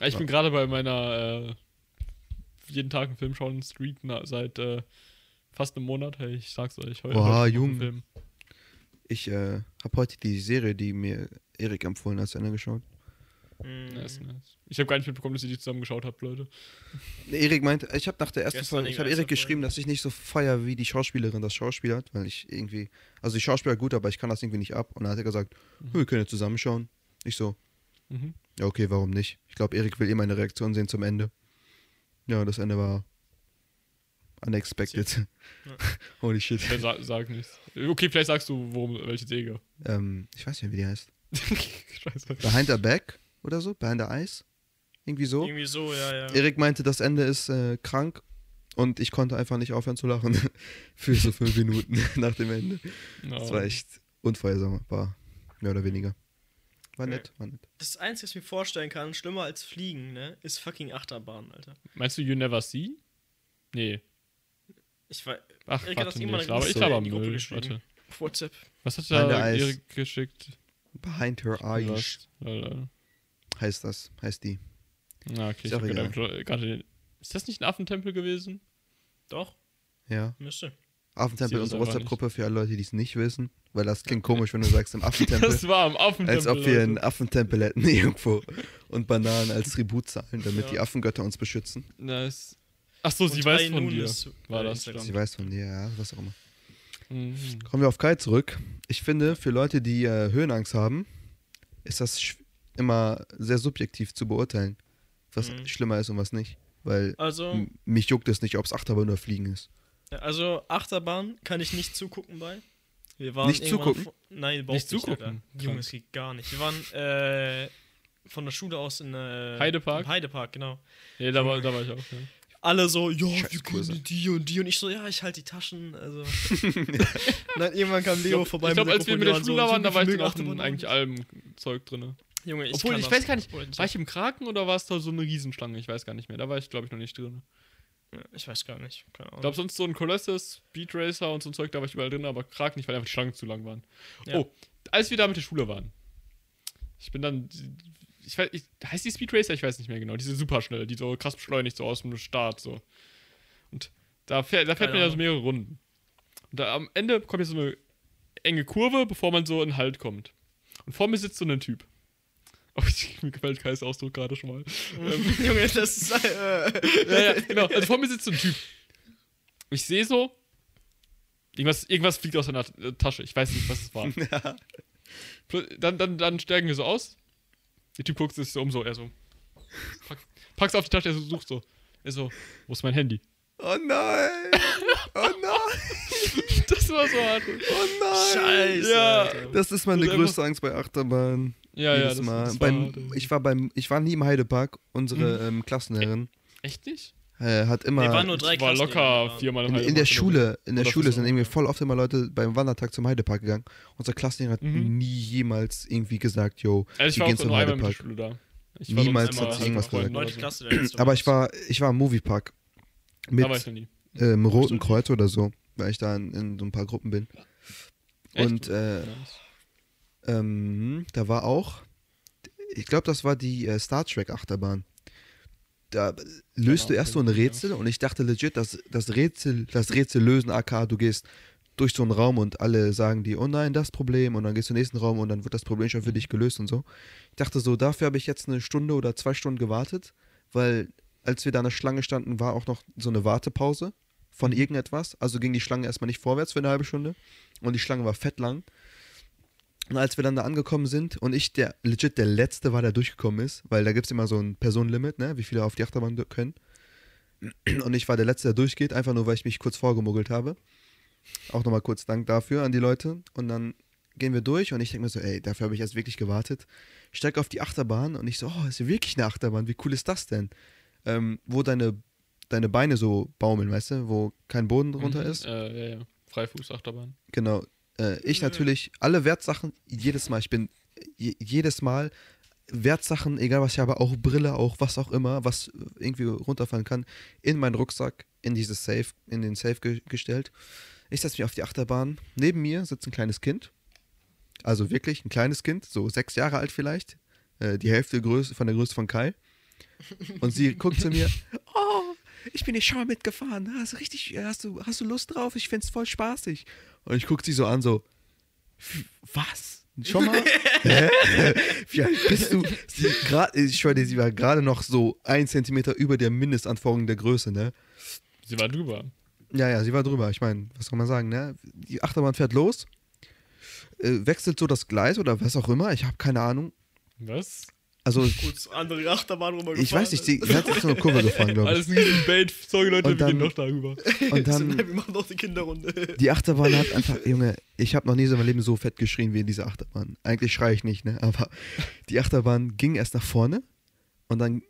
Ja, Ich bin gerade bei meiner äh, jeden Tag einen Film schauen Street na, seit äh, fast einem Monat. Hey, ich sag's euch. Heute, Boah, Jung. Ich äh, habe heute die Serie, die mir Erik empfohlen hat, zu Ende geschaut. Mhm. Nice, nice. Ich habe gar nicht mitbekommen, dass ihr die zusammen geschaut habt, Leute. Erik meinte, ich habe nach der ersten Gestern Folge, ich habe Erik geschrieben, Folge. dass ich nicht so feier, wie die Schauspielerin das Schauspiel hat, weil ich irgendwie, also die Schauspieler gut, aber ich kann das irgendwie nicht ab. Und dann hat er gesagt, Mhm. wir können ja zusammenschauen. Ich so, Mhm. ja okay, warum nicht? Ich glaube, Erik will eh meine Reaktion sehen zum Ende. Ja, das Ende war unexpected. Ja. (laughs) Holy shit. Ja, sag, sag nichts. Okay, vielleicht sagst du, worum, welche Serie. Ähm, ich weiß nicht, wie die heißt. (laughs) Scheiße. Behind the Back oder so? Behind the Eyes? Irgendwie so. Irgendwie so, ja, ja. Erik meinte, das Ende ist äh, krank und ich konnte einfach nicht aufhören zu lachen. (laughs) Für so fünf Minuten (laughs) nach dem Ende. Das war echt unvorhersehbar. Mehr oder weniger. War nett, war nett. Das Einzige, was ich mir vorstellen kann, schlimmer als Fliegen, ne, ist fucking Achterbahn, Alter. Meinst du You Never See? Nee. Ich war Ach, Erik hat das warte, nee, ich glaube, ich glaube am die Gruppe Müll. geschrieben. Warte. WhatsApp. Was hat Eyes. Erik geschickt? Behind her eyes. Heißt das, heißt die. Na, okay, Ist ich egal. gerade. Ist das nicht ein Affentempel gewesen? Doch, Ja. müsste. Affentempel, Sie unsere WhatsApp-Gruppe für alle Leute, die es nicht wissen. Weil das klingt komisch, wenn du sagst im (laughs) Affentempel. Das war am Affentempel. als ob wir einen. Affentempel hätten (laughs) irgendwo. Und Bananen als Tribut zahlen, damit Ja. die Affengötter uns beschützen. Nice. Ach so, sie Und weiß High von dir. ist, war das Instagram. Sie weiß von dir, ja, was auch immer. Mhm. Kommen wir auf Kai zurück. Ich finde, für Leute, die äh, Höhenangst haben, ist das immer sehr subjektiv zu beurteilen, was Mhm. schlimmer ist und was nicht. Weil Also, mich juckt es nicht, ob es Achterbahn oder Fliegen ist. also Achterbahn kann ich nicht zugucken bei. Wir waren Nicht zugucken? vor- Nein, überhaupt Nicht zugucken? Alter. Krank. Junge, es geht gar nicht. Wir waren äh, von der Schule aus in äh, Heidepark? Heidepark, genau. Ja, da war, da war ich auch. Ja. Alle so, ja, wir können die und die und ich so, ja, ich halte die Taschen. Also. (laughs) Dann irgendwann kam Leo vorbei. ich glaube, der als wir mit der und Schule waren da waren, da war ich auch in eigentlich allem Zeug drin. Junge, ich Obwohl, ich das weiß gar nicht, war ich im Kraken oder war es da so eine Riesenschlange? Ich weiß gar nicht mehr. Da war ich, glaube ich, noch nicht drin. Ja, Ich weiß gar nicht. Keine Ich glaube, sonst so ein Colossus, Speed Racer und so ein Zeug, da war ich überall drin, aber Kraken nicht, weil einfach die Schlangen zu lang waren. Ja. Oh, als wir da mit der Schule waren. Ich bin dann. Ich weiß, ich, heißt die Speed Racer? Ich weiß nicht mehr genau. Diese superschnelle, die so krass beschleunigt, so aus dem Start, so. Und da fährt, da fährt man ja so mehrere Runden. Und da am Ende kommt jetzt so eine enge Kurve, bevor man so in Halt kommt. Und vor mir sitzt so ein Typ. Oh, ich, mir gefällt Kais Ausdruck gerade schon mal. (laughs) Junge, das ist. Äh, (laughs) ja, ja, (laughs) genau. Also vor mir sitzt so ein Typ. Ich sehe so, irgendwas, irgendwas fliegt aus seiner Tasche. Ich weiß nicht, was es war. Pl- dann, dann, dann steigen wir so aus. Der Typ guckt sich so um, so, er so. Pack, pack's auf die Tasche, er so, sucht so. Er so, wo ist mein Handy? Oh nein! Oh nein! Das war so hart. Oh nein! Scheiße. Ja. Alter. Das ist meine Das ist größte Angst bei Achterbahn. Ja, ja, Jedes das, Mal. das war beim, ich war beim, ich war nie im Heidepark. Unsere ähm, Klassenlehrerin Echt nicht? äh, hat immer Wir waren nur drei war locker viermal im in, in der Heidepark Schule, in der Oder Schule sind irgendwie ja. voll oft immer Leute beim Wandertag zum Heidepark gegangen. Unser Klassenlehrer hat Mhm. nie jemals irgendwie gesagt, yo, Also ich wir war gehen auch zum Heidepark. Schule da. Ich Niemals hat sie halt irgendwas gesagt. Klasse, Aber ich war, ich war im Moviepark mit Da war ich noch nie. ähm, Roten Kreuz oder so, weil ich da in, in so ein paar Gruppen bin. Echt? Und äh, Nice. Ähm, da war auch, ich glaube, das war die äh, Star Trek Achterbahn. Da löst du Genau, erst so ein ja. Rätsel und ich dachte legit, dass das Rätsel, das Rätsel lösen, aka du gehst durch so einen Raum und alle sagen dir, oh nein, das Problem und dann gehst du in den nächsten Raum und dann wird das Problem schon für dich gelöst und so. Ich dachte so, dafür habe ich jetzt eine Stunde oder zwei Stunden gewartet, weil als wir da in der Schlange standen, war auch noch so eine Wartepause von irgendetwas. Also ging die Schlange erstmal nicht vorwärts für eine halbe Stunde und die Schlange war fett lang. Und als wir dann da angekommen sind und ich der legit der Letzte war, der durchgekommen ist, weil da gibt es immer so ein Personenlimit, ne, wie viele auf die Achterbahn können. Und ich war der Letzte, der durchgeht, einfach nur, weil ich mich kurz vorgemuggelt habe. Auch nochmal kurz Dank dafür an die Leute. Und dann gehen wir durch und ich denke mir so, ey, dafür habe ich jetzt wirklich gewartet. Ich steige auf die Achterbahn und ich so, oh, ist ja wirklich eine Achterbahn, wie cool ist das denn? Ähm, wo deine, deine Beine so baumeln, weißt du, wo kein Boden drunter Mhm. ist. Äh, ja, ja. Freifußachterbahn. Genau. Äh, ich natürlich, alle Wertsachen, jedes Mal, ich bin je, jedes Mal Wertsachen, egal was ich habe, auch Brille, auch was auch immer, was irgendwie runterfallen kann, in meinen Rucksack, in dieses Safe, in den Safe ge gestellt. Ich setze mich auf die Achterbahn. Neben mir sitzt ein kleines Kind. Also wirklich ein kleines Kind, so sechs Jahre alt vielleicht. Äh, die Hälfte Größe, von der Größe von Kai. Und sie guckt zu mir, (laughs) oh, ich bin hier schon mal mitgefahren. Hast du richtig, hast du, hast du Lust drauf? Ich find's voll spaßig. Und ich guck sie so an, so, "F- was? Schon mal? (laughs) Hä? (laughs) Wie alt bist du? Sie grad, ich schwöre dir, sie war gerade noch so ein Zentimeter über der Mindestanforderung der Größe, ne? Sie war drüber. Ja, ja, sie war drüber. Ich meine, was soll man sagen, ne? Die Achterbahn fährt los, äh, wechselt so das Gleis oder was auch immer. Ich habe keine Ahnung. Was? Also, (laughs) Kurz andere Achterbahn rumgefahren. ich weiß nicht, sie, sie hat jetzt so eine (laughs) Kurve gefahren, glaube ich. Alles ein Bait. Sorry, Leute, Und wir gehen noch darüber. (laughs) Und dann, wir machen doch die Kinderrunde. die Achterbahn hat einfach, Junge, ich habe noch nie so in meinem Leben so fett geschrien wie in dieser Achterbahn. Eigentlich schreie ich nicht, ne? Aber die Achterbahn ging erst nach vorne und dann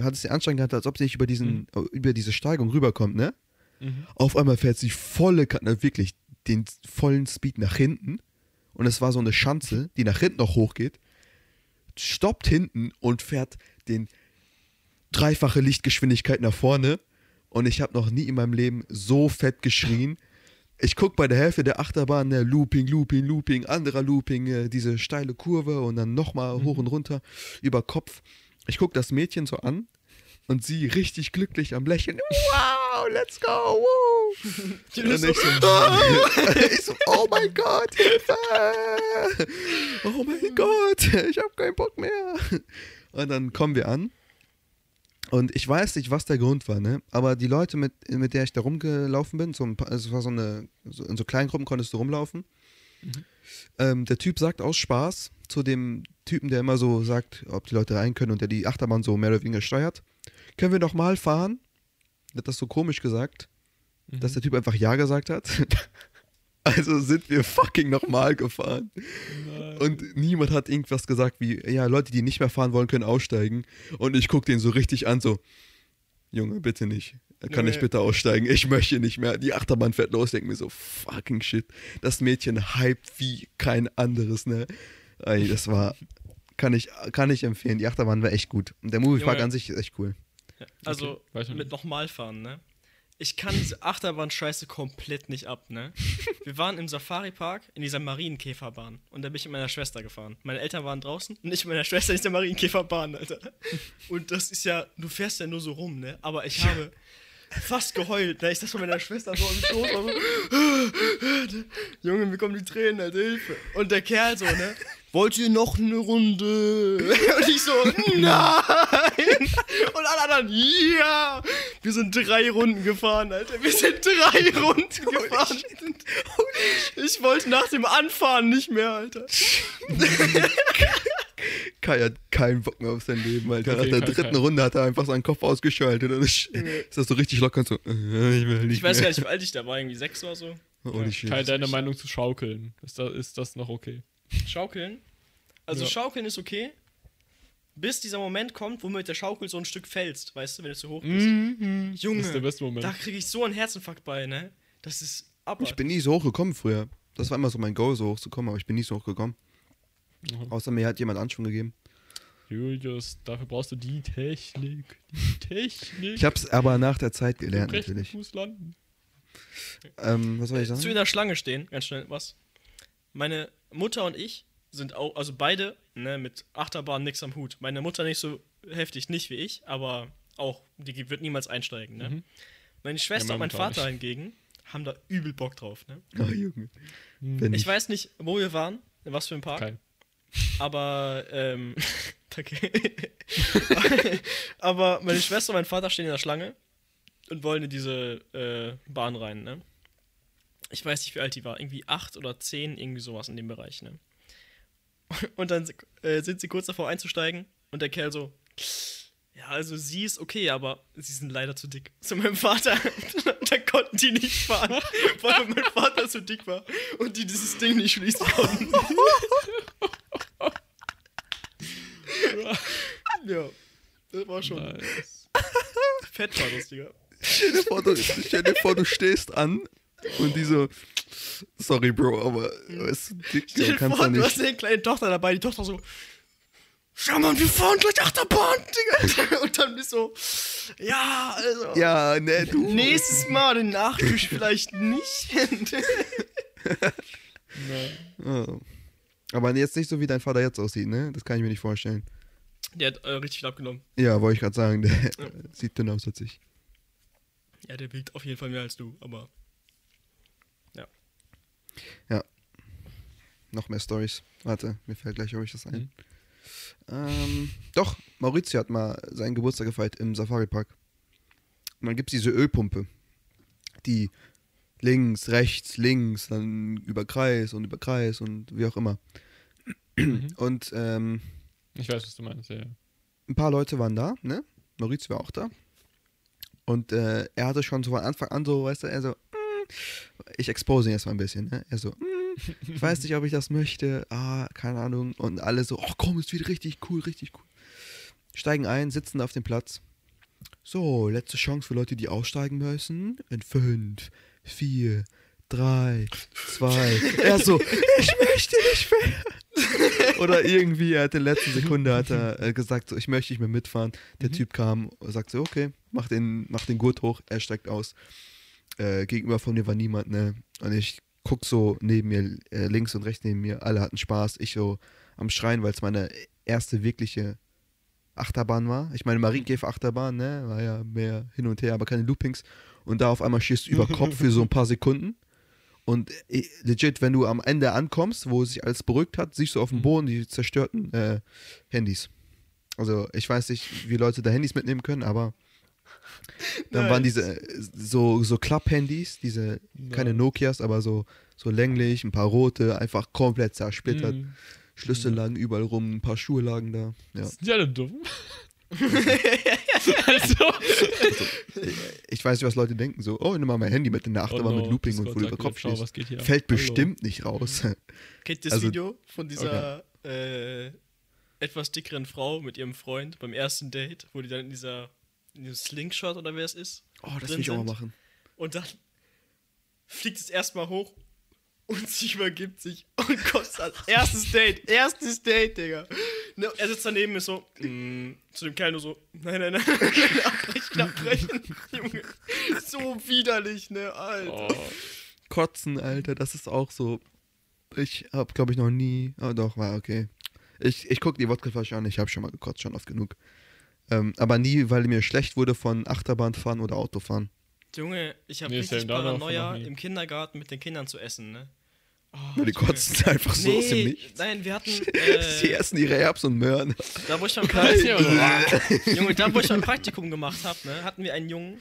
hat es den Anschein gehabt, als ob sie nicht über, diesen, über diese Steigung rüberkommt, ne? Mhm. Auf einmal fährt sie volle, na, wirklich den vollen Speed nach hinten. Und es war so eine Schanze, die nach hinten noch hochgeht. Stoppt hinten und fährt den dreifache Lichtgeschwindigkeit nach vorne. Und ich habe noch nie in meinem Leben so fett geschrien. Ich guck bei der Hälfte der Achterbahn, ne, Looping, Looping, Looping, anderer Looping, äh, diese steile Kurve und dann nochmal hoch und runter über Kopf. Ich guck das Mädchen so an und sie richtig glücklich am Lächeln. (laughs) Wow, let's go. (laughs) Die Und ich, so- (laughs) ah, ich so, oh mein Gott, Hilfe! Oh mein Gott, ich habe keinen Bock mehr. Und dann kommen wir an. Und ich weiß nicht, was der Grund war, ne? Aber die Leute, mit, mit der ich da rumgelaufen bin, so ein also es war so eine, so, in so kleinen Gruppen konntest du rumlaufen. Ähm, der Typ sagt aus Spaß zu dem Typen, der immer so sagt, ob die Leute rein können und der die Achterbahn so mehr oder weniger steuert. Können wir noch mal fahren? Hat das so komisch gesagt, dass der Typ einfach Ja gesagt hat. (laughs) Also sind wir fucking nochmal gefahren. Nein. Und niemand hat irgendwas gesagt wie, ja, Leute, die nicht mehr fahren wollen, können aussteigen. Und ich guck den so richtig an, so, Junge, bitte nicht. Kann ich bitte aussteigen? Ich möchte nicht mehr. Die Achterbahn fährt los, denk mir so, fucking shit. Das Mädchen hypt wie kein anderes, ne? Ey, das war, Kann ich, kann ich empfehlen. Die Achterbahn war echt gut. Und der Moviepark an sich ist echt cool. Ja, Also Okay, mit nochmal fahren, ne? Ich kann diese Achterbahn-Scheiße komplett nicht ab, ne? (laughs) Wir waren im Safari-Park in dieser Marienkäferbahn und da bin ich mit meiner Schwester gefahren. Meine Eltern waren draußen und ich mit meiner Schwester in dieser Marienkäferbahn, Alter. Und das ist ja, du fährst ja nur so rum, ne? Aber ich habe fast geheult, ne? Ich saß von meiner Schwester so im Schoß, war so, (laughs) Junge, mir kommen die Tränen, Alter, Hilfe. Und der Kerl so, ne? Wollt ihr noch eine Runde? (laughs) Und ich so, nein! (laughs) Und alle anderen, ja! Wir sind drei Runden gefahren, Alter. Wir sind drei Runden gefahren. Ich wollte nach dem Anfahren nicht mehr, Alter. (laughs) Kai hat keinen Bock mehr auf sein Leben, Alter. Okay, Nach der Kai, dritten Kai. Runde hat er einfach seinen Kopf ausgeschaltet und ich, ist das so richtig locker und so, äh, ich will nicht Ich weiß gar nicht, wie alt ich da war, irgendwie sechs oder so. Holy shit. Kai, deine Meinung zu Schaukeln. Ist, da, ist das noch okay? Schaukeln. Also Ja. Schaukeln ist okay, bis dieser Moment kommt, wo du mit der Schaukel so ein Stück fällst, weißt du, wenn du zu hoch bist. Mhm. Junge, Das ist der beste Moment. da kriege ich so einen Herzinfarkt bei, ne? Das ist aber. Ich bin nie so hoch gekommen früher. Das war immer so mein Goal, so hoch zu kommen, aber ich bin nie so hoch gekommen. Mhm. Außer mir hat jemand Anschwung gegeben. Julius, dafür brauchst du die Technik. Die Technik. Ich hab's aber nach der Zeit gelernt, natürlich. Fuß landen. Ähm, was soll ich zu in sagen? der Schlange stehen, ganz schnell was. Meine Mutter und ich sind auch, also beide, ne, mit Achterbahn nix am Hut. Meine Mutter nicht so heftig, nicht wie ich, aber auch, die wird niemals einsteigen, ne? Mhm. Meine Schwester Ja, und mein Mutter auch Vater hingegen haben da übel Bock drauf, ne? (laughs) Oh, Junge. Hm. Ich ich, weiß nicht, wo wir waren, in was für ein Park, Kein. aber, ähm, (laughs) danke. (laughs) aber meine Schwester und mein Vater stehen in der Schlange und wollen in diese äh, Bahn rein, ne? Ich weiß nicht, wie alt die war, irgendwie acht oder zehn, irgendwie sowas in dem Bereich, ne? Und dann äh, sind sie kurz davor einzusteigen und der Kerl so, ja, also sie ist okay, aber sie sind leider zu dick. Zu meinem Vater, (laughs) da konnten die nicht fahren, weil mein Vater zu dick war und die dieses Ding nicht schließen konnten. (laughs) ja, das war schon Nice. fett war das, Digga. stell, dir vor, du, stell dir vor, du stehst an und die so, sorry, Bro, aber weißt du, dick, Stell kannst vor, du hast nicht. eine kleine Tochter dabei, die Tochter so, schau mal, wir fahren gleich Achterbahn, Digga. (laughs) Und dann bist du so, ja, also, Ja, ne, du. nächstes Mal den Nachtisch vielleicht nicht. Nein. Oh. (laughs) Aber jetzt nicht so, wie dein Vater jetzt aussieht, ne? Das kann ich mir nicht vorstellen. Der hat äh, richtig viel abgenommen. Ja, wollte ich gerade sagen, der (laughs) sieht dünn aus als ich. Ja, der wiegt auf jeden Fall mehr als du, aber Noch mehr Stories. Warte, mir fällt gleich euch das ein. Mhm. Ähm, doch, Maurizio hat mal seinen Geburtstag gefeiert im Safari-Park. Und dann gibt es diese Ölpumpe, die links, rechts, links, dann über Kreis und über Kreis und wie auch immer. Mhm. Und ähm, Ich weiß, was du meinst, ja. ja. ein paar Leute waren da, ne? Maurizio war auch da. Und äh, er hatte schon so von Anfang an so, weißt du, er so, mm, ich expose ihn jetzt mal ein bisschen, ne? Er so, mm, ich weiß nicht, ob ich das möchte, ah, keine Ahnung. Und alle so, oh komm, es wird richtig cool, richtig cool. Steigen ein, sitzen auf dem Platz. So, letzte Chance für Leute, die aussteigen müssen. In fünf, vier, drei, zwei. Er so, ich möchte nicht mehr. Oder irgendwie, er hat in der letzten Sekunde hat er äh, gesagt, so, ich möchte nicht mehr mitfahren. Der Mhm. Typ kam und sagte, so, okay, mach den, mach den Gurt hoch, er steigt aus. Äh, gegenüber von mir war niemand, ne? Und ich guck so neben mir, äh, links und rechts neben mir, alle hatten Spaß. Ich so am Schreien, weil es meine erste wirkliche Achterbahn war. Ich meine, Marienkäfer-Achterbahn, ne? War ja mehr hin und her, aber keine Loopings. Und da auf einmal schießt du über Kopf für so ein paar Sekunden. Und äh, legit, wenn du am Ende ankommst, wo sich alles beruhigt hat, siehst du auf dem Mhm. Boden die zerstörten äh, Handys. Also ich weiß nicht, wie Leute da Handys mitnehmen können, aber dann waren diese äh, so, so Klapp-Handys, diese, keine. Nokias, aber so, so länglich, ein paar rote, einfach komplett zersplittert. Mhm. Schlüssel lagen überall rum, ein paar Schuhe lagen da. Ja. Sind die alle dumm? (laughs) also. Ich weiß nicht, was Leute denken, so, oh, nimm mal mein Handy mit in der Achterbahn mit Looping und wo du über Kopf Schau, stehst. was geht hier ab? Fällt Hallo. bestimmt nicht raus. Kennt ihr das Also- Video von dieser äh, etwas dickeren Frau mit ihrem Freund beim ersten Date, wo die dann in dieser Slingshot oder wer es ist? Oh, das will ich auch mal machen. Und dann (laughs) fliegt es erstmal hoch und (laughs) sie übergibt sich und kostet als erstes Date, erstes Date, Digga. Ne, er sitzt daneben ist so, mm, zu dem Kerl nur so, nein, nein, nein, (laughs) abbrechen, abbrechen. Junge, so widerlich, ne, Alter. Oh. Kotzen, Alter, das ist auch so. Ich hab, glaube ich, noch nie. Oh, doch, war okay. Ich, ich gucke die Wodkaflasche an, ich habe schon mal gekotzt, schon oft genug. Ähm, aber nie, weil mir schlecht wurde von Achterbahnfahren oder Autofahren. Junge, ich habe Nee, richtig Paranoia, im Kindergarten mit den Kindern zu essen, ne? Oh, Weil die Junge. kotzen einfach so aus dem Nee, Nichts. nein, wir hatten, (laughs) Sie äh, essen ihre Erbsen und Möhren. da wo ich ja (laughs) Praktikum, so. Junge, da wo ich ein Praktikum gemacht habe, ne, hatten wir einen Jungen,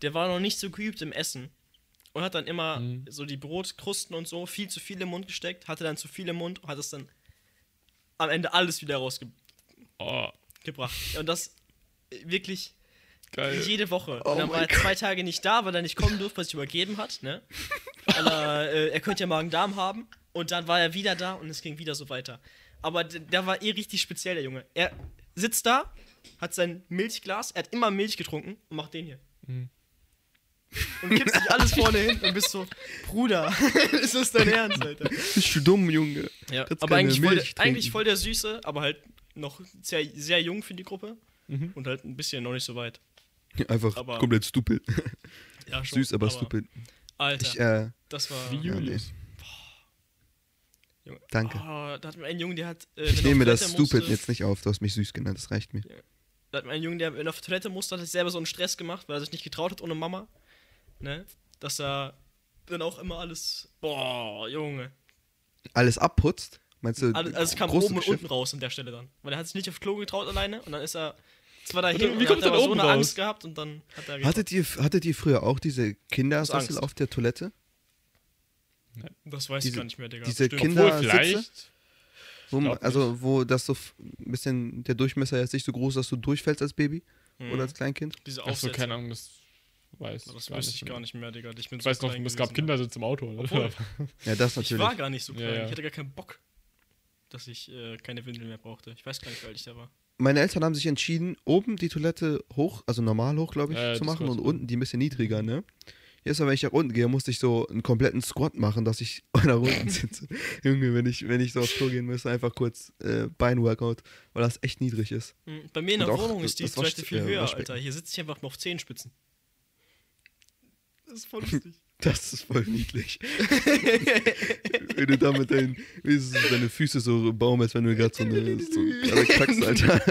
der war noch nicht so geübt im Essen und hat dann immer Mhm. so die Brotkrusten und so viel zu viel im Mund gesteckt, hatte dann zu viel im Mund und hat es dann am Ende alles wieder rausgebracht. Oh, Und das wirklich geil. jede Woche. Oh und dann war er zwei Tage nicht da, weil er nicht kommen durfte, was sich übergeben hat, ne? (laughs) Weil er, äh, er könnte ja Magen-Darm haben. Und dann war er wieder da und es ging wieder so weiter. Aber der war eh richtig speziell, der Junge. Er sitzt da, hat sein Milchglas, er hat immer Milch getrunken und macht den hier. Mhm. Und kippt sich alles vorne hin und bist so, Bruder, (laughs) ist das dein Ernst, Alter? Bist du dumm, Junge? Ja, aber eigentlich voll, eigentlich voll der Süße, aber halt noch sehr, sehr jung für die Gruppe. Mhm. Und halt ein bisschen noch nicht so weit. (laughs) Einfach Aber- komplett stupid. Ja, Süß, aber, stupid. Alter, Ich, äh, das war. Wie Julius. Junge. danke. Oh, da hat mir ein Junge, der hat. Äh, ich nehme das Toilette stupid musste- jetzt nicht auf. Du hast mich süß genannt, das reicht mir. Da hat mir ein Junge, der wenn er auf Toilette musste, hat sich selber so einen Stress gemacht, weil er sich nicht getraut hat ohne Mama. Ne? Dass er dann auch immer alles. Boah, Junge. Alles abputzt? Meinst du? Alles, also es kam oben und unten raus an der Stelle dann. Weil er hat sich nicht aufs Klo getraut alleine und dann ist er zwar dahin Wie kommt hat aber so eine raus? Angst gehabt und dann hat er. Hattet ihr, hattet ihr früher auch diese Kindersessel auf der Toilette? das weiß diese- ich gar nicht mehr, Digga. diese Stimmt. Kinder- Obwohl, vielleicht. Wo, man- also, wo das so ein bisschen, der Durchmesser jetzt nicht so groß, dass du durchfällst als Baby Mhm. oder als Kleinkind? Diese Achso, Aufsätze. keine Ahnung, das weiß Das gar nicht ich gar nicht mehr, Digga. Ich, bin Ich so weiß noch, es gab gewesen. Kindersitz im Auto. Obwohl. (laughs) Ja, das Ich natürlich. war gar nicht so klein. Ja, ja. Ich hatte gar keinen Bock, dass ich äh, keine Windeln mehr brauchte. Ich weiß gar nicht, wie alt ich da war. Meine Eltern haben sich entschieden, oben die Toilette hoch, also normal hoch, glaube ich, Ja, ja, zu machen und so. unten die ein bisschen niedriger, ne? Jetzt aber, wenn ich nach unten gehe, musste ich so einen kompletten Squat machen, dass ich (laughs) nach unten (laughs) sitze. Junge, wenn ich, wenn ich so aufs Klo gehen müsste, einfach kurz äh, Beinworkout, weil das echt niedrig ist. Mhm. Bei mir in Und der auch Wohnung ist die Toilette viel äh, höher. Alter. Hier sitze ich einfach nur auf Zehenspitzen. Das ist voll lustig. Das ist voll niedlich. (laughs) wenn du da mit deinen, deine Füße so baumelst, wenn du gerade so eine, so (laughs) kackst, Alter. (laughs)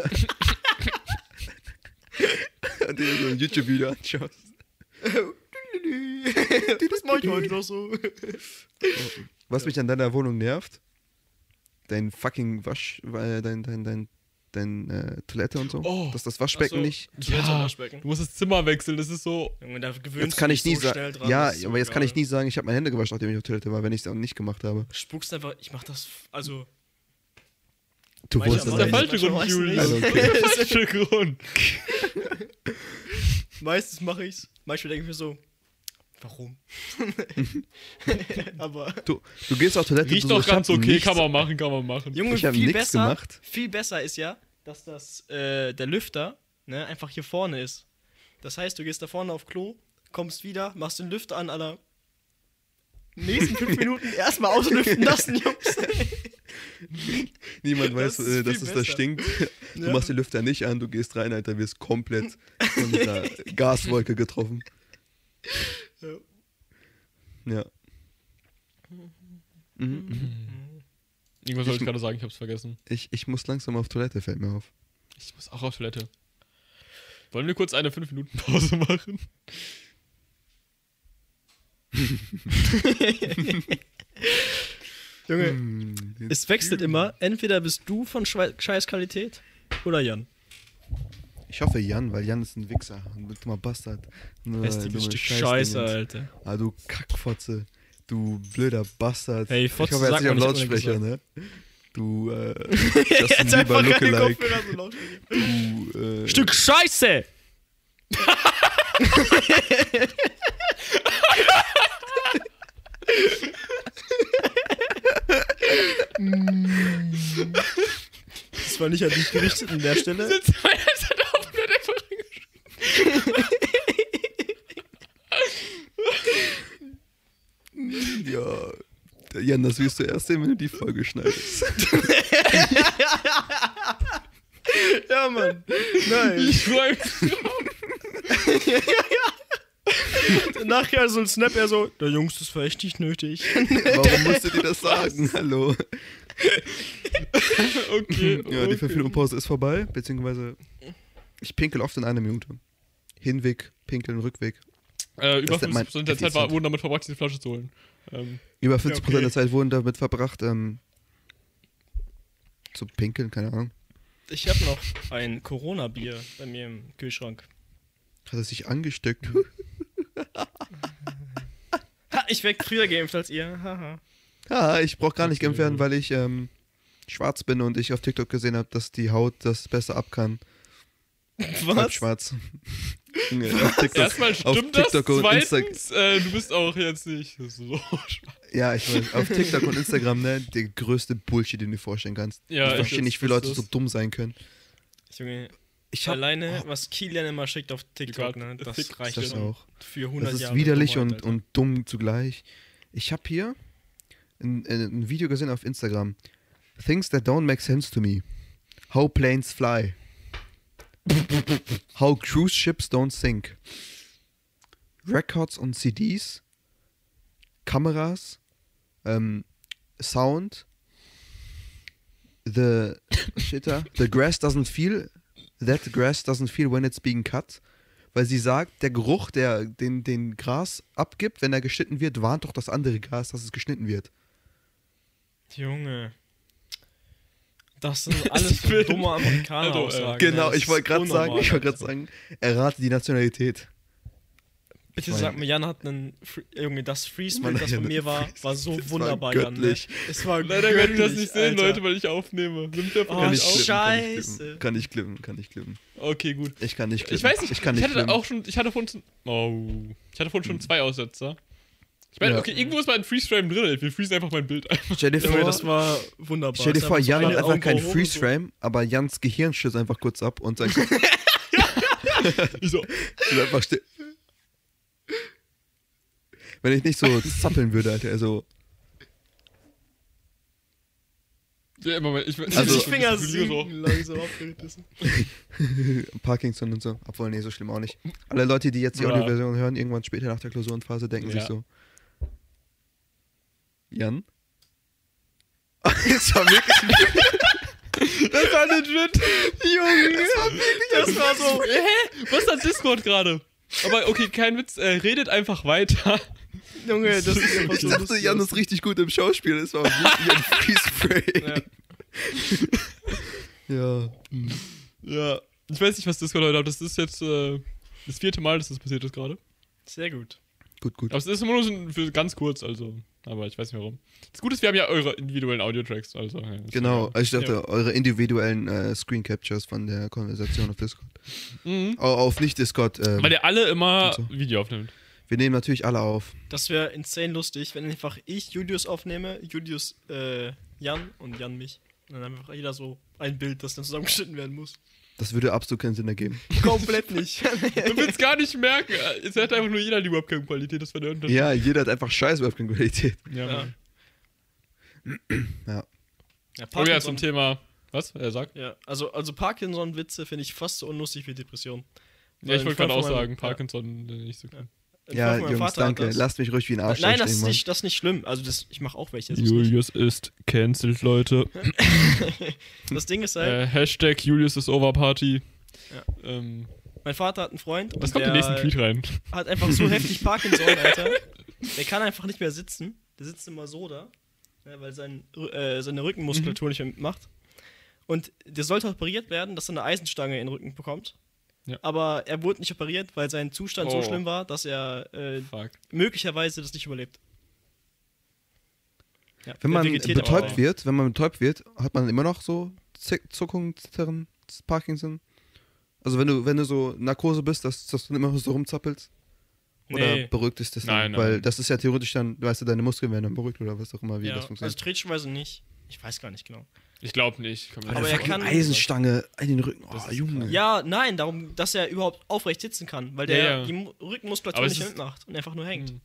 Und dir so ein YouTube-Video anschaust. das mache ich heute noch so. Was mich an deiner Wohnung nervt, dein fucking Wasch, äh, dein, dein, dein, dein äh, Toilette und so, Oh. dass das Waschbecken so. nicht. Ja, Waschbecken. du musst das Zimmer wechseln, das ist so. Junge, da Jetzt kann du ich nie so sagen. Ja, das aber jetzt kann ich nie sagen, ich habe meine Hände gewaschen, nachdem ich auf Toilette war, wenn ich es auch nicht gemacht habe. Spuckst einfach, ich mach das, also. Du Manchmal wusstest Das ist der falsche Grund, Julius. nicht. Das ist der falsche Grund. Meistens mache ich's. Manchmal denke ich mir so, warum? (laughs) aber. Du, du gehst auf Toilette. Riecht doch so, ganz okay, nichts- kann man machen, kann man machen. Junge, Ich viel besser, gemacht. viel besser ist ja, dass das, äh, der Lüfter, ne, einfach hier vorne ist. Das heißt, du gehst da vorne auf Klo, kommst wieder, machst den Lüfter an, aller nächsten fünf (laughs) Minuten erstmal auslüften lassen, Jungs. (laughs) Niemand Das weiß, ist äh, dass es da besser. stinkt. Du Ja. machst den Lüfter nicht an, du gehst rein, Alter, wirst komplett von dieser Gaswolke getroffen. Ja. Ja. Mhm. Irgendwas wollte Ich- gerade sagen, ich hab's vergessen. Ich, ich muss langsam auf Toilette, fällt mir auf. Ich muss auch auf Toilette. Wollen wir kurz eine 5-Minuten-Pause machen? Junge, Hm, es wechselt immer. Entweder bist du von Schwe scheiß Qualität oder Jan. Ich hoffe Jan, weil Jan ist ein Wichser. Ein dummer Bastard. Dumme Stück Scheißdingens. Scheiße, Alter. Ah, du Kackfotze. Du blöder Bastard. Hey, ich Fotze hoffe, er sagt ist nicht am hat Lautsprecher, ne? Du, äh, (laughs) Jetzt Justin Bieber Lookalike. Kopfhörer so Lautsprecher. Du, äh, Stück Scheiße! Das war nicht an dich gerichtet an der Stelle. Sitzt mein Headset auf und hat einfach reingeschrieben. Ja. Jan, das wirst du erst sehen, wenn du die Folge schneidest. Ja, Mann. Nein. Ich freue (laughs) Nachher so ein Snap, er so, der Jungs, das war echt nicht nötig. Warum musstet ihr das sagen? Hallo. (laughs) Okay. Ja, die okay. 5 Minuten Pause ist vorbei, beziehungsweise ich pinkel oft in einer Minute. Hinweg, pinkeln, Rückweg. Äh, über Das nennt man 50% der Zeit war, wurden damit verbracht, diese Flasche zu holen. Ähm, Über 50% okay. der Zeit wurden damit verbracht, ähm, zu pinkeln, keine Ahnung. Ich habe noch ein Corona-Bier bei mir im Kühlschrank. Hat er sich angesteckt? (laughs) Ha, ich werd früher geimpft als ihr. Haha. Ja, ich brauch gar nicht geimpft werden, weil ich ähm, schwarz bin und ich auf TikTok gesehen habe, dass die Haut das besser ab kann. (laughs) Halb Was? schwarz. (laughs) Auf TikTok, erstmal auf stimmt das. TikTok und Instagram. Zweitens, äh, du bist auch jetzt nicht so. (laughs) Ja, ich weiß. Auf TikTok und Instagram, ne, der größte Bullshit, den du dir vorstellen kannst. Ja, ich verstehe nicht, wie Leute so das? dumm sein können. Junge, Ich hab, alleine, was Kilian immer schickt auf TikTok, ne, das Fick reicht das auch. für 100 Das ist Jahre. widerlich und, und dumm zugleich. Ich habe hier ein, ein Video gesehen auf Instagram. Things that don't make sense to me. How planes fly. How cruise ships don't sink. Records und CDs. Kameras. Ähm, Sound. The, (laughs) da? The grass doesn't feel. That grass doesn't feel when it's being cut weil sie sagt, der Geruch, der den, den Gras abgibt, wenn er geschnitten wird, warnt doch das andere Gras, dass es geschnitten wird. Junge. Das sind (laughs) alles bin- dumme Amerikaner Also, äh, Aussagen. genau, ne? Ich wollte gerade sagen, ich wollte gerade sagen, errate die Nationalität. Bitte Ich sag mir, Jan hat einen. Junge, das Freeze-Bild, das von mir war, war so das war wunderbar, Jan. Ne? göttlich. Es war Leider könnt ihr das göttlich, nicht sehen, Alter. Leute, weil ich aufnehme. Nimmt der von Oh, Kann euch ich auf? klippen, Scheiße. Kann ich klippen, kann ich klippen. Okay, gut. Ich kann nicht klippen. Ich weiß nicht, ich kann ich nicht hatte klippen. auch schon, ich hatte vorhin schon, oh, ich hatte vorhin schon zwei Aussetzer. Ich meine, Ja. okay, irgendwo ist mal ein Freeze-Frame drin, wir freezen einfach mein Bild ein. Stell dir vor, das war wunderbar. stell dir vor Jan hat einfach keinen. Freeze-Frame, aber Jans Gehirn stürzt einfach kurz ab und sein Kopf Ich so, (laughs) (laughs) einfach still. Wenn ich nicht so zappeln würde, Alter, also ja, Moment, ich, Also- die Finger ich so. sinken langsam aufgerissen. (laughs) Parkinson und so. Obwohl, nee, so schlimm auch nicht. Alle Leute, die jetzt die Ja. Audioversion hören, irgendwann später nach der Klausurenphase, denken Ja. sich so. Jan? (laughs) das war wirklich. Das war legit. Junge. Das war so. Hä? Was ist das Discord gerade? Aber okay, kein Witz, äh, redet einfach weiter. Junge, das ist einfach Ich so dachte, lustig. Jan ist richtig gut im Schauspiel. Das war wirklich ein (laughs) Freeze-Frame. Ja. Ja. Ja. Ich weiß nicht, was Discord heute hat. Das ist jetzt äh, das vierte Mal, dass das passiert ist gerade. Sehr gut. Gut, gut. Aber es ist immer nur so für ganz kurz, also. Aber ich weiß nicht warum. Das Gute ist, wir haben ja eure individuellen Audio-Tracks. Also, ja, Genau, also ich dachte, eure individuellen äh, Screen Captures von der Konversation auf Discord. Mhm. Au- auf nicht Discord. Ähm, Weil der alle immer so. Video aufnimmt. wir nehmen natürlich alle auf. Das wäre insane lustig, wenn einfach ich Julius aufnehme, Julius äh, Jan und Jan mich. Und dann einfach jeder so ein Bild, das dann zusammengeschnitten werden muss. Das würde absolut keinen Sinn ergeben. (laughs) Komplett nicht. (laughs) Du willst gar nicht merken. Es hat einfach nur jeder die Webcam-Qualität. Das wäre. Ja, jeder hat einfach scheiß Webcam-Qualität. Ja, Ja. Ja. Ja, Oh ja, zum Thema. Was? Er sagt? ja, also, also Parkinson-Witze finde ich fast so unlustig wie Depression. Ja, ich wollte gerade auch sagen, Parkinson äh, nicht so cool. Ja, Jungs, Vater danke. das. Lasst mich ruhig wie ein Arsch Nein, das ist, nicht, das ist nicht schlimm. Also das, ich mache auch welche. Julius ist cancelled, Leute. (laughs) das Ding ist halt, Äh, Hashtag Julius ist over Party. Ja. Ähm, mein Vater hat einen Freund das und kommt der im nächsten Tweet rein. hat einfach so heftig Parkinson, (laughs) Alter. Der kann einfach nicht mehr sitzen. Der sitzt immer so da, weil sein, äh, seine Rückenmuskulatur Mhm. nicht mehr mitmacht. Und der sollte operiert werden, dass er eine Eisenstange in den Rücken bekommt. Ja. Aber er wurde nicht operiert, weil sein Zustand Oh. so schlimm war, dass er äh, möglicherweise das nicht überlebt. Ja, Wenn man betäubt wird, wenn man betäubt wird, hat man immer noch so Zuckungen, Zittern, Parkinson. Also wenn du, wenn du so Narkose bist, dass, dass du immer so rumzappelst? Oder Nee. beruhigt ist das dann? Nein, nein. Weil das ist ja theoretisch dann, weißt du, deine Muskeln werden dann beruhigt oder was auch immer, wie Ja, das also funktioniert. tretchenweise nicht. Ich weiß gar nicht genau. Ich glaube nicht. Komm, aber das- er kann- Eisenstange in den Rücken. Oh, Junge. Ja, nein, darum, dass er überhaupt aufrecht sitzen kann, weil der Ja, ja. die Mu- Rückenmuskulatur Aber nicht mitmacht und einfach nur hängt. Mhm.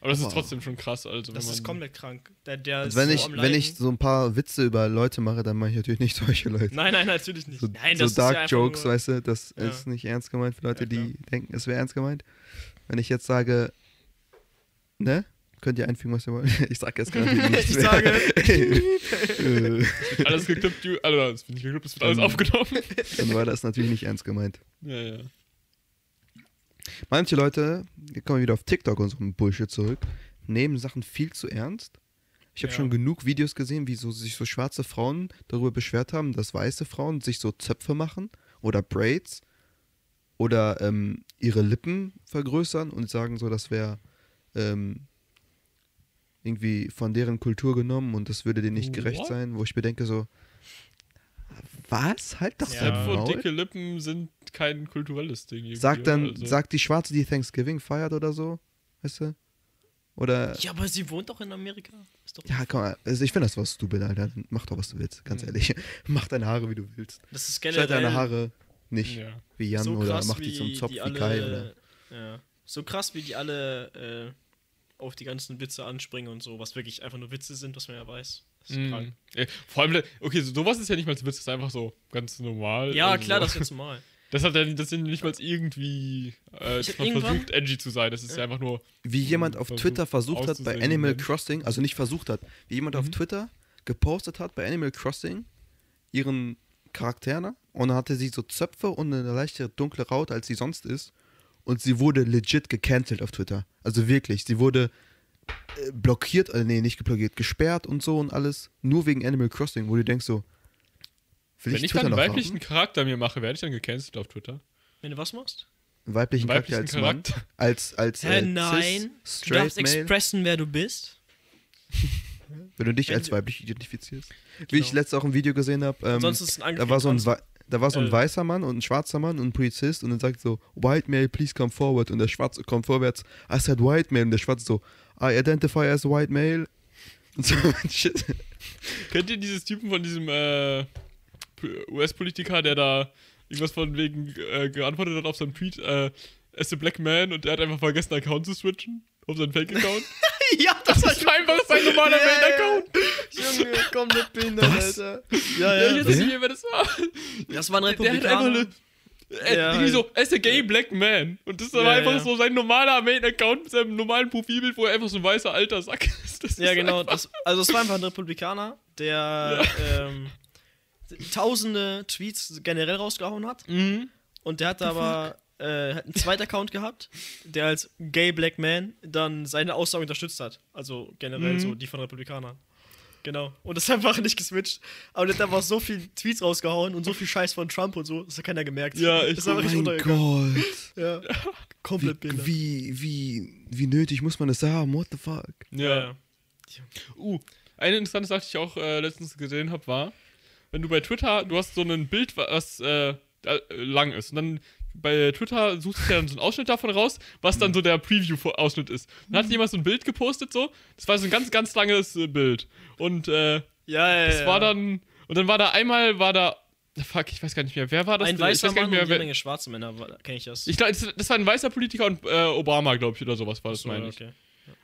Aber das ist trotzdem schon krass. Also, Das wenn ist komplett krank. Der, der Also ist wenn, so ich, am wenn ich so ein paar Witze über Leute mache, dann mache ich natürlich nicht (laughs) solche Leute. Nein, nein, natürlich nicht. So, nein, so Dark ja Jokes, nur, weißt du, das Ja. ist nicht ernst gemeint für Leute, Ja, die denken, es wäre ernst gemeint. Wenn ich jetzt sage, ne? Könnt ihr einfügen, was ihr wollt? (laughs) Ich sag jetzt gerade (laughs) nicht. Ich sage- (laughs) alles geklippt, du- also, das wird nicht geklippt, das wird alles aufgenommen. Dann war das natürlich nicht ernst gemeint. ja, ja. Manche Leute, hier kommen wir wieder auf TikTok und so einen Bullshit zurück, nehmen Sachen viel zu ernst. Ich habe Ja. schon genug Videos gesehen, wie so, sich so schwarze Frauen darüber beschwert haben, dass weiße Frauen sich so Zöpfe machen oder Braids oder ähm, ihre Lippen vergrößern und sagen so, das wäre ähm, irgendwie von deren Kultur genommen und das würde denen nicht gerecht What? sein, wo ich mir denke so, was? Halt doch Ja. dein Maul. dicke Lippen sind kein kulturelles Ding. Sagt dann, also. sagt die Schwarze, die Thanksgiving feiert oder so, weißt du? Oder, Ja, aber sie wohnt doch in Amerika. Ist doch ja, komm mal, also ich finde das was stupid, Alter. Mach doch, was du willst, ganz Mhm. ehrlich. (laughs) Mach deine Haare, wie du willst. das ist Schneid generell deine Haare nicht, Ja. wie Jan, so oder krass, mach wie die zum Zopf die wie alle, Kai, oder? Ja. So krass, wie die alle äh, auf die ganzen Witze anspringen und so, was wirklich einfach nur Witze sind, was man ja weiß. Das ist Mhm. krank. Äh, Vor allem, okay, so- sowas ist ja nicht mal ein Witz, das ist einfach so ganz normal. Ja, also klar, so. das ist jetzt normal. (laughs) Das hat ja das sind nicht mal irgendwie, äh, versucht, edgy zu sein. Das ist ja einfach nur. Wie jemand auf versucht Twitter versucht hat, bei Animal Mensch. Crossing, also nicht versucht hat, wie jemand auf Mhm. Twitter gepostet hat bei Animal Crossing ihren Charakteren und dann hatte sie so Zöpfe und eine leichte dunkle Haut, als sie sonst ist. Und sie wurde legit gecancelt auf Twitter. Also wirklich, sie wurde äh, blockiert, äh, nee, nicht geblockiert, gesperrt und so und alles, nur wegen Animal Crossing, wo du denkst so, will Wenn ich Twitter dann einen weiblichen haben? Charakter mir mache, werde ich dann gecancelt auf Twitter. Wenn du was machst? Einen weiblichen Einen Charakter als weiblichen Mann, Charakter. als, als äh, nein. cis, Du darfst male, expressen, wer du bist. (laughs) wenn du dich wenn als weiblich identifizierst. Wie ich Genau. letztens auch ein Video gesehen habe, ähm, Sonst ist es ein Angriff. da war so ein, da war so ein Äh. weißer Mann und ein schwarzer Mann und ein Polizist und dann sagt so, White male, please come forward und der Schwarze kommt vorwärts, I said white male und der Schwarze so, I identify as white male und so (laughs) shit. Kennt ihr dieses Typen von diesem äh, US-Politiker, der da irgendwas von wegen äh, geantwortet hat auf seinen Tweet, äh, as a black man und der hat einfach vergessen, Account zu switchen? Auf seinen Fake-Account? (laughs) (laughs) ja, das das war einfach sein normaler ja. Main-Account. Junge, komplett behindert, Was? Alter. Ja, Ja, ja. ich weiß nicht mehr, wer das war. Das war ein Der hat einfach Republikaner. eine. Äh, Ja, irgendwie so, as a gay black man. Und das war Ja, einfach ja. so sein normaler Main-Account mit seinem normalen Profilbild, wo er einfach so ein weißer alter Sack (laughs) ist. Das Ja, ist genau. Das, also es war einfach ein Republikaner, der ähm, tausende Tweets generell rausgehauen hat. Mhm. Und der hatte aber äh, hat einen zweiten Account gehabt, der als Gay Black Man dann seine Aussage unterstützt hat. Also generell Mhm. so die von Republikanern. Genau. Und das ist (laughs) einfach nicht geswitcht. Aber der hat einfach so viele Tweets rausgehauen und so viel Scheiß von Trump und so, das hat keiner gemerkt. Ja, ich- das ist einfach Oh mein. Gott. (laughs) Ja. Komplett Wie, behindert. wie, wie, wie nötig muss man das haben? What the fuck? Ja. Uh, eine interessante Sache, die ich auch äh, letztens gesehen habe, war, wenn du bei Twitter, du hast so ein Bild, was äh, äh, lang ist. Und dann bei Twitter suchst du dir dann so einen Ausschnitt davon raus, was dann so der Preview-Ausschnitt ist. Dann hat jemand so ein Bild gepostet, so. Das war so ein ganz, ganz langes äh, Bild. Und äh, Ja, ja, das ja. war dann. Und dann war da einmal, war da. Fuck, ich weiß gar nicht mehr. Wer war das? ein Ich weißer weiß gar Mann nicht und mehr, eine wer, Menge schwarze Männer, kenne ich das. ich glaube, das, das war ein weißer Politiker und äh, Obama, glaube ich, oder sowas war das, So, meine ich.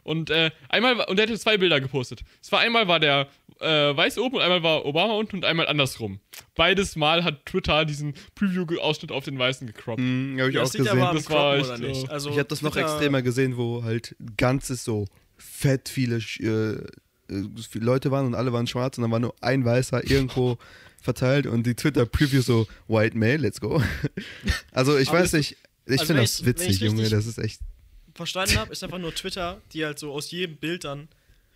Und äh, einmal, und er hatte zwei Bilder gepostet. Es war einmal war der äh, weiß oben und einmal war Obama unten und einmal andersrum. Beides Mal hat Twitter diesen Preview-Ausschnitt auf den Weißen gecroppt. Hm, hab ich Ja, auch das liegt gesehen. Das war echt nicht? Also, ich habe das noch Twitter- extremer gesehen, wo halt ganzes so fett viele äh, äh, viele Leute waren und alle waren schwarz und dann war nur ein Weißer irgendwo (laughs) verteilt und die Twitter-Preview so White Male, let's go. (laughs) also ich Aber weiß nicht, ich also finde das witzig, Junge, das ist echt. Verstanden habe, ist einfach nur Twitter, die halt so aus jedem Bild dann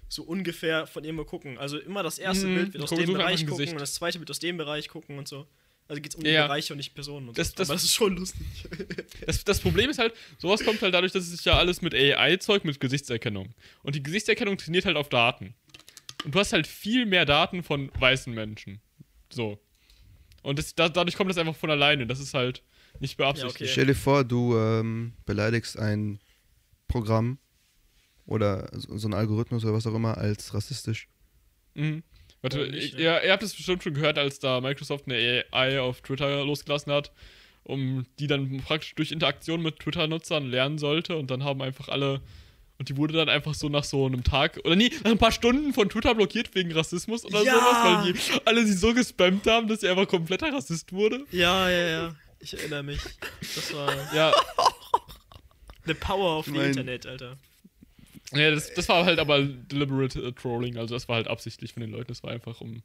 so ungefähr von irgendwo gucken. Also immer das erste Mhm, Bild wird aus dem Bereich gucken Gesicht. und das zweite wird aus dem Bereich gucken und so. Also geht es um Ja, die ja. Bereiche und nicht Personen und Das- so. das- Aber das ist schon lustig. (laughs) Das, das Problem ist halt, sowas kommt halt dadurch, dass es ja alles mit AI-Zeug, mit Gesichtserkennung. Und die Gesichtserkennung trainiert halt auf Daten. Und du hast halt viel mehr Daten von weißen Menschen. So. Und das, da, dadurch kommt das einfach von alleine. Das ist halt nicht beabsichtigt. okay. Stell dir vor, du ähm, beleidigst ein Programm oder so, ein Algorithmus oder was auch immer als rassistisch. Mhm. Warte, ihr, ja? ihr habt es bestimmt schon gehört, als da Microsoft eine AI auf Twitter losgelassen hat, um die dann praktisch durch Interaktion mit Twitter-Nutzern lernen sollte und dann haben einfach alle Und die wurde dann einfach so nach so einem Tag, oder nee, nach ein paar Stunden von Twitter blockiert wegen Rassismus oder Ja. sowas, weil die alle sie so gespammt haben, dass sie einfach kompletter Rassist wurde. Ja, ja, ja. Ich erinnere mich. Das war Ja, (laughs) the power of the Mein- Internet, Alter. ja das, das war halt aber deliberate äh, Trolling, also das war halt absichtlich von den Leuten, das war einfach um.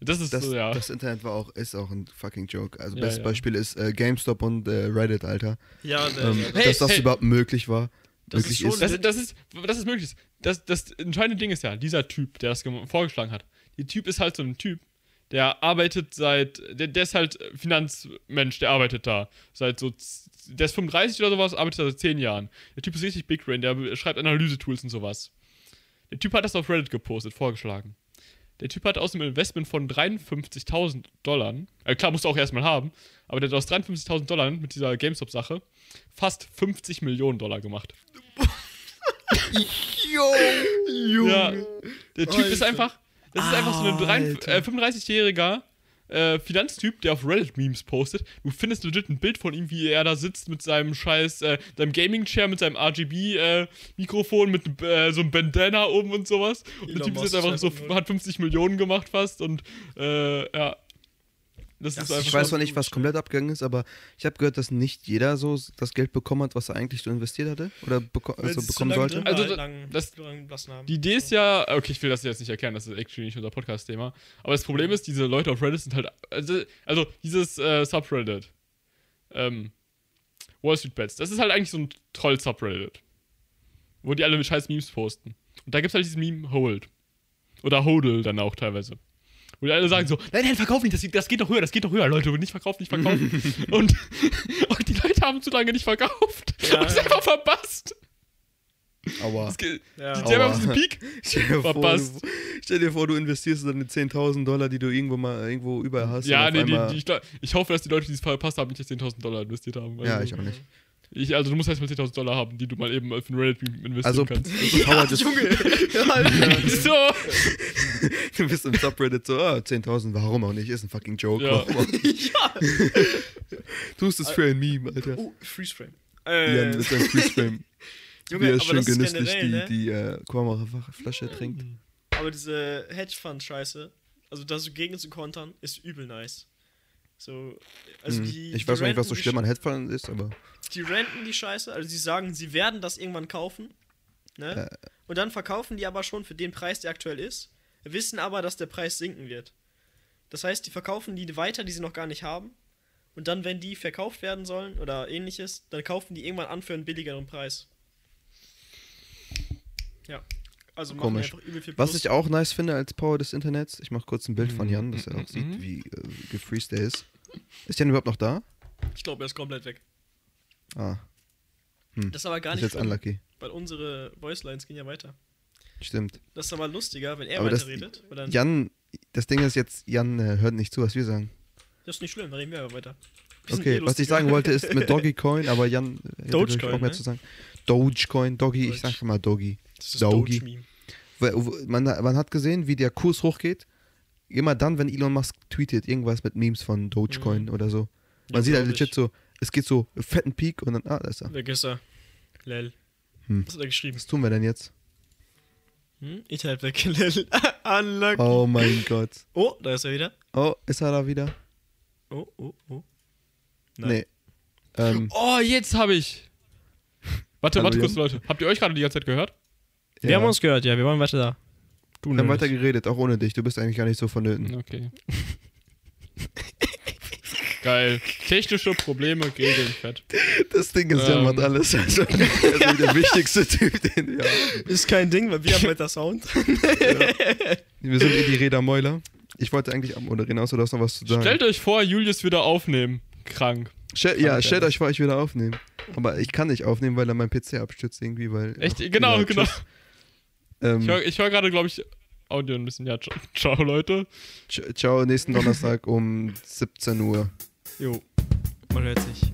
Das ist Das, so, ja. das Internet war auch, ist auch ein fucking Joke. Also Ja, bestes ja. Beispiel ist äh, GameStop und äh, Reddit, Alter. Ja, Ähm, Hey, dass das hey. überhaupt möglich war. Das möglich ist. Das, das, ist, das ist möglich. Das, das entscheidende Ding ist ja, dieser Typ, der das vorgeschlagen hat, der Typ ist halt so ein Typ, der arbeitet seit, der, der ist halt Finanzmensch, der arbeitet da. Seit so, der ist 35 oder sowas, arbeitet da seit 10 Jahren. Der Typ ist richtig Big Brain, der schreibt Analyse-Tools und sowas. Der Typ hat das auf Reddit gepostet, vorgeschlagen. Der Typ hat aus einem Investment von 53.000 Dollar, äh, klar, musst du auch erstmal haben, aber der hat aus 53.000 Dollar mit dieser GameStop-Sache fast 50 Millionen Dollar gemacht. (laughs) Ja, der Typ ist Alter. einfach, das ist einfach so ein äh, 35-jähriger äh, Finanztyp, der auf Reddit Memes postet. Du findest legit ein Bild von ihm, wie er da sitzt mit seinem scheiß, äh, seinem Gaming-Chair, mit seinem RGB-Mikrofon, mit äh, so einem Bandana oben und sowas. Und der Elon Typ ist jetzt einfach so, 2.0. hat 50 Millionen gemacht fast und äh, ja. Das, Das Ich weiß zwar nicht, was komplett abgegangen ist, aber ich habe gehört, dass nicht jeder so das Geld bekommen hat, was er eigentlich so investiert hatte oder beko also bekommen sollte. Also das- haben. Die Idee ist ja, okay, ich will das jetzt nicht erklären, das ist actually nicht unser Podcast-Thema. Aber das Problem ist, diese Leute auf Reddit sind halt, also, also dieses äh, Subreddit, ähm, Wall Street Bets, das ist halt eigentlich so ein Troll-Subreddit, wo die alle mit scheiß Memes posten. Und da gibt's halt dieses Meme Hold. Oder Hodl dann auch teilweise. Wo die alle sagen so, nein, nein, verkauf nicht, das, das geht doch höher, das geht doch höher, Leute, nicht verkaufen, nicht verkaufen. (laughs) und, und die Leute haben zu lange nicht verkauft. Ja, und es ja. einfach verpasst. Geht, Ja. die, die haben einfach diesen Peak (laughs) Stell dir, vor, verpasst. du, stell dir vor, du investierst dann die 10.000 Dollar, die du irgendwo mal irgendwo überall hast. Ja, und auf nee, einmal- die, ich, glaub- ich hoffe, dass die Leute, die es verpasst haben, nicht jetzt 10.000 Dollar investiert haben. Ja, Also, ich auch nicht. Ich, also du musst erstmal 10.000 Dollar haben, die du mal eben auf ein Reddit investieren Also, kannst. Power des, Junge! (laughs) (laughs) So! du bist im Subreddit so, ah, 10.000, warum auch nicht? Ist ein fucking Joke. Ja. Nicht? (laughs) Tust es für ein Meme, Alter. Oh, Freeze Frame. Äh, mit seinem Freestream, wie Junge, er aber schön das ist genüsslich generell, die, ne? die äh, Kornflasche trinkt. Aber diese Hedgefund-Scheiße, also da so gegen zu kontern, ist übel nice. So, also Hm. die. ich die weiß nicht, was so schlimm an die, Headphone ist, aber Die renten die Scheiße, also sie sagen, sie werden das irgendwann kaufen. Ne? Äh. Und dann verkaufen die aber schon für den Preis, der aktuell ist, wissen aber, dass der Preis sinken wird. Das heißt, die verkaufen die weiter, die sie noch gar nicht haben. Und dann, wenn die verkauft werden sollen oder ähnliches, dann kaufen die irgendwann an für einen billigeren Preis. Ja. Also machen Komisch. Was ich auch nice finde als Power des Internets, ich mache kurz ein Bild von Mhm, Jan, dass er mhm, auch sieht, mhm. wie äh, gefreezed er ist. Ist Jan überhaupt noch da? Ich glaube, er ist komplett weg. Ah, Das ist aber gar ist nicht jetzt schlimm, unlucky. weil unsere Voicelines gehen ja weiter. Stimmt. Das ist aber lustiger, wenn er Aber das- weiterredet. dann, Jan, das Ding ist jetzt, Jan äh, hört nicht zu, was wir sagen. das ist nicht schlimm, dann reden wir aber weiter. Wir Okay, eh was ich sagen wollte ist mit (laughs) Dogecoin, aber Jan hätte Dogecoin, auch mehr ne? zu sagen. Dogecoin, Doggy, ich Doge. sag mal Doggy. Das ist Dogi. Man, man hat gesehen, wie der Kurs hochgeht. Immer dann, wenn Elon Musk tweetet, irgendwas mit Memes von Dogecoin Mhm. oder so. Man Ja, sieht halt legit ich. so, es geht so fetten Peak und dann, ah, da ist er. Weg ist er. Lel. Hm. Was hat er geschrieben? Was tun wir denn jetzt? Hm? Internet weg. (laughs) Lel. Unlucky. Oh mein Gott. Oh, da ist er wieder. Oh, ist er da wieder? Oh, oh, oh. Nee. Ähm, Oh, jetzt habe ich. Warte, Hallo, warte kurz. Leute. Habt ihr euch gerade die ganze Zeit gehört? Wir ja. haben uns gehört, ja, wir waren weiter da. Du Wir haben weiter geredet, auch ohne dich. Du bist eigentlich gar nicht so vonnöten. Okay. (laughs) Geil. Technische Probleme regeln fett. Das Ding ist, Ähm. macht alles. (laughs) Also, wirklich der wichtigste Typ, den wir haben. Ist kein Ding, weil wir haben weiter Sound. (laughs) Wir sind eh die Rädermäuler. Ich wollte eigentlich abmoderieren, außer du hast noch was zu sagen. Stellt euch vor, Julius wieder aufnehmen. Krank. Stell, ja, ich stellt ja euch vor, ich will aufnehmen. Aber ich kann nicht aufnehmen, weil er mein PC abstürzt irgendwie, weil. Echt? Genau, ja, genau. tschüss. Ähm, Ich höre ich hör gerade, glaube ich, Audio ein bisschen. Ja, ciao, ciao Leute. ciao, nächsten Donnerstag um 17 Uhr. Jo, man hört sich.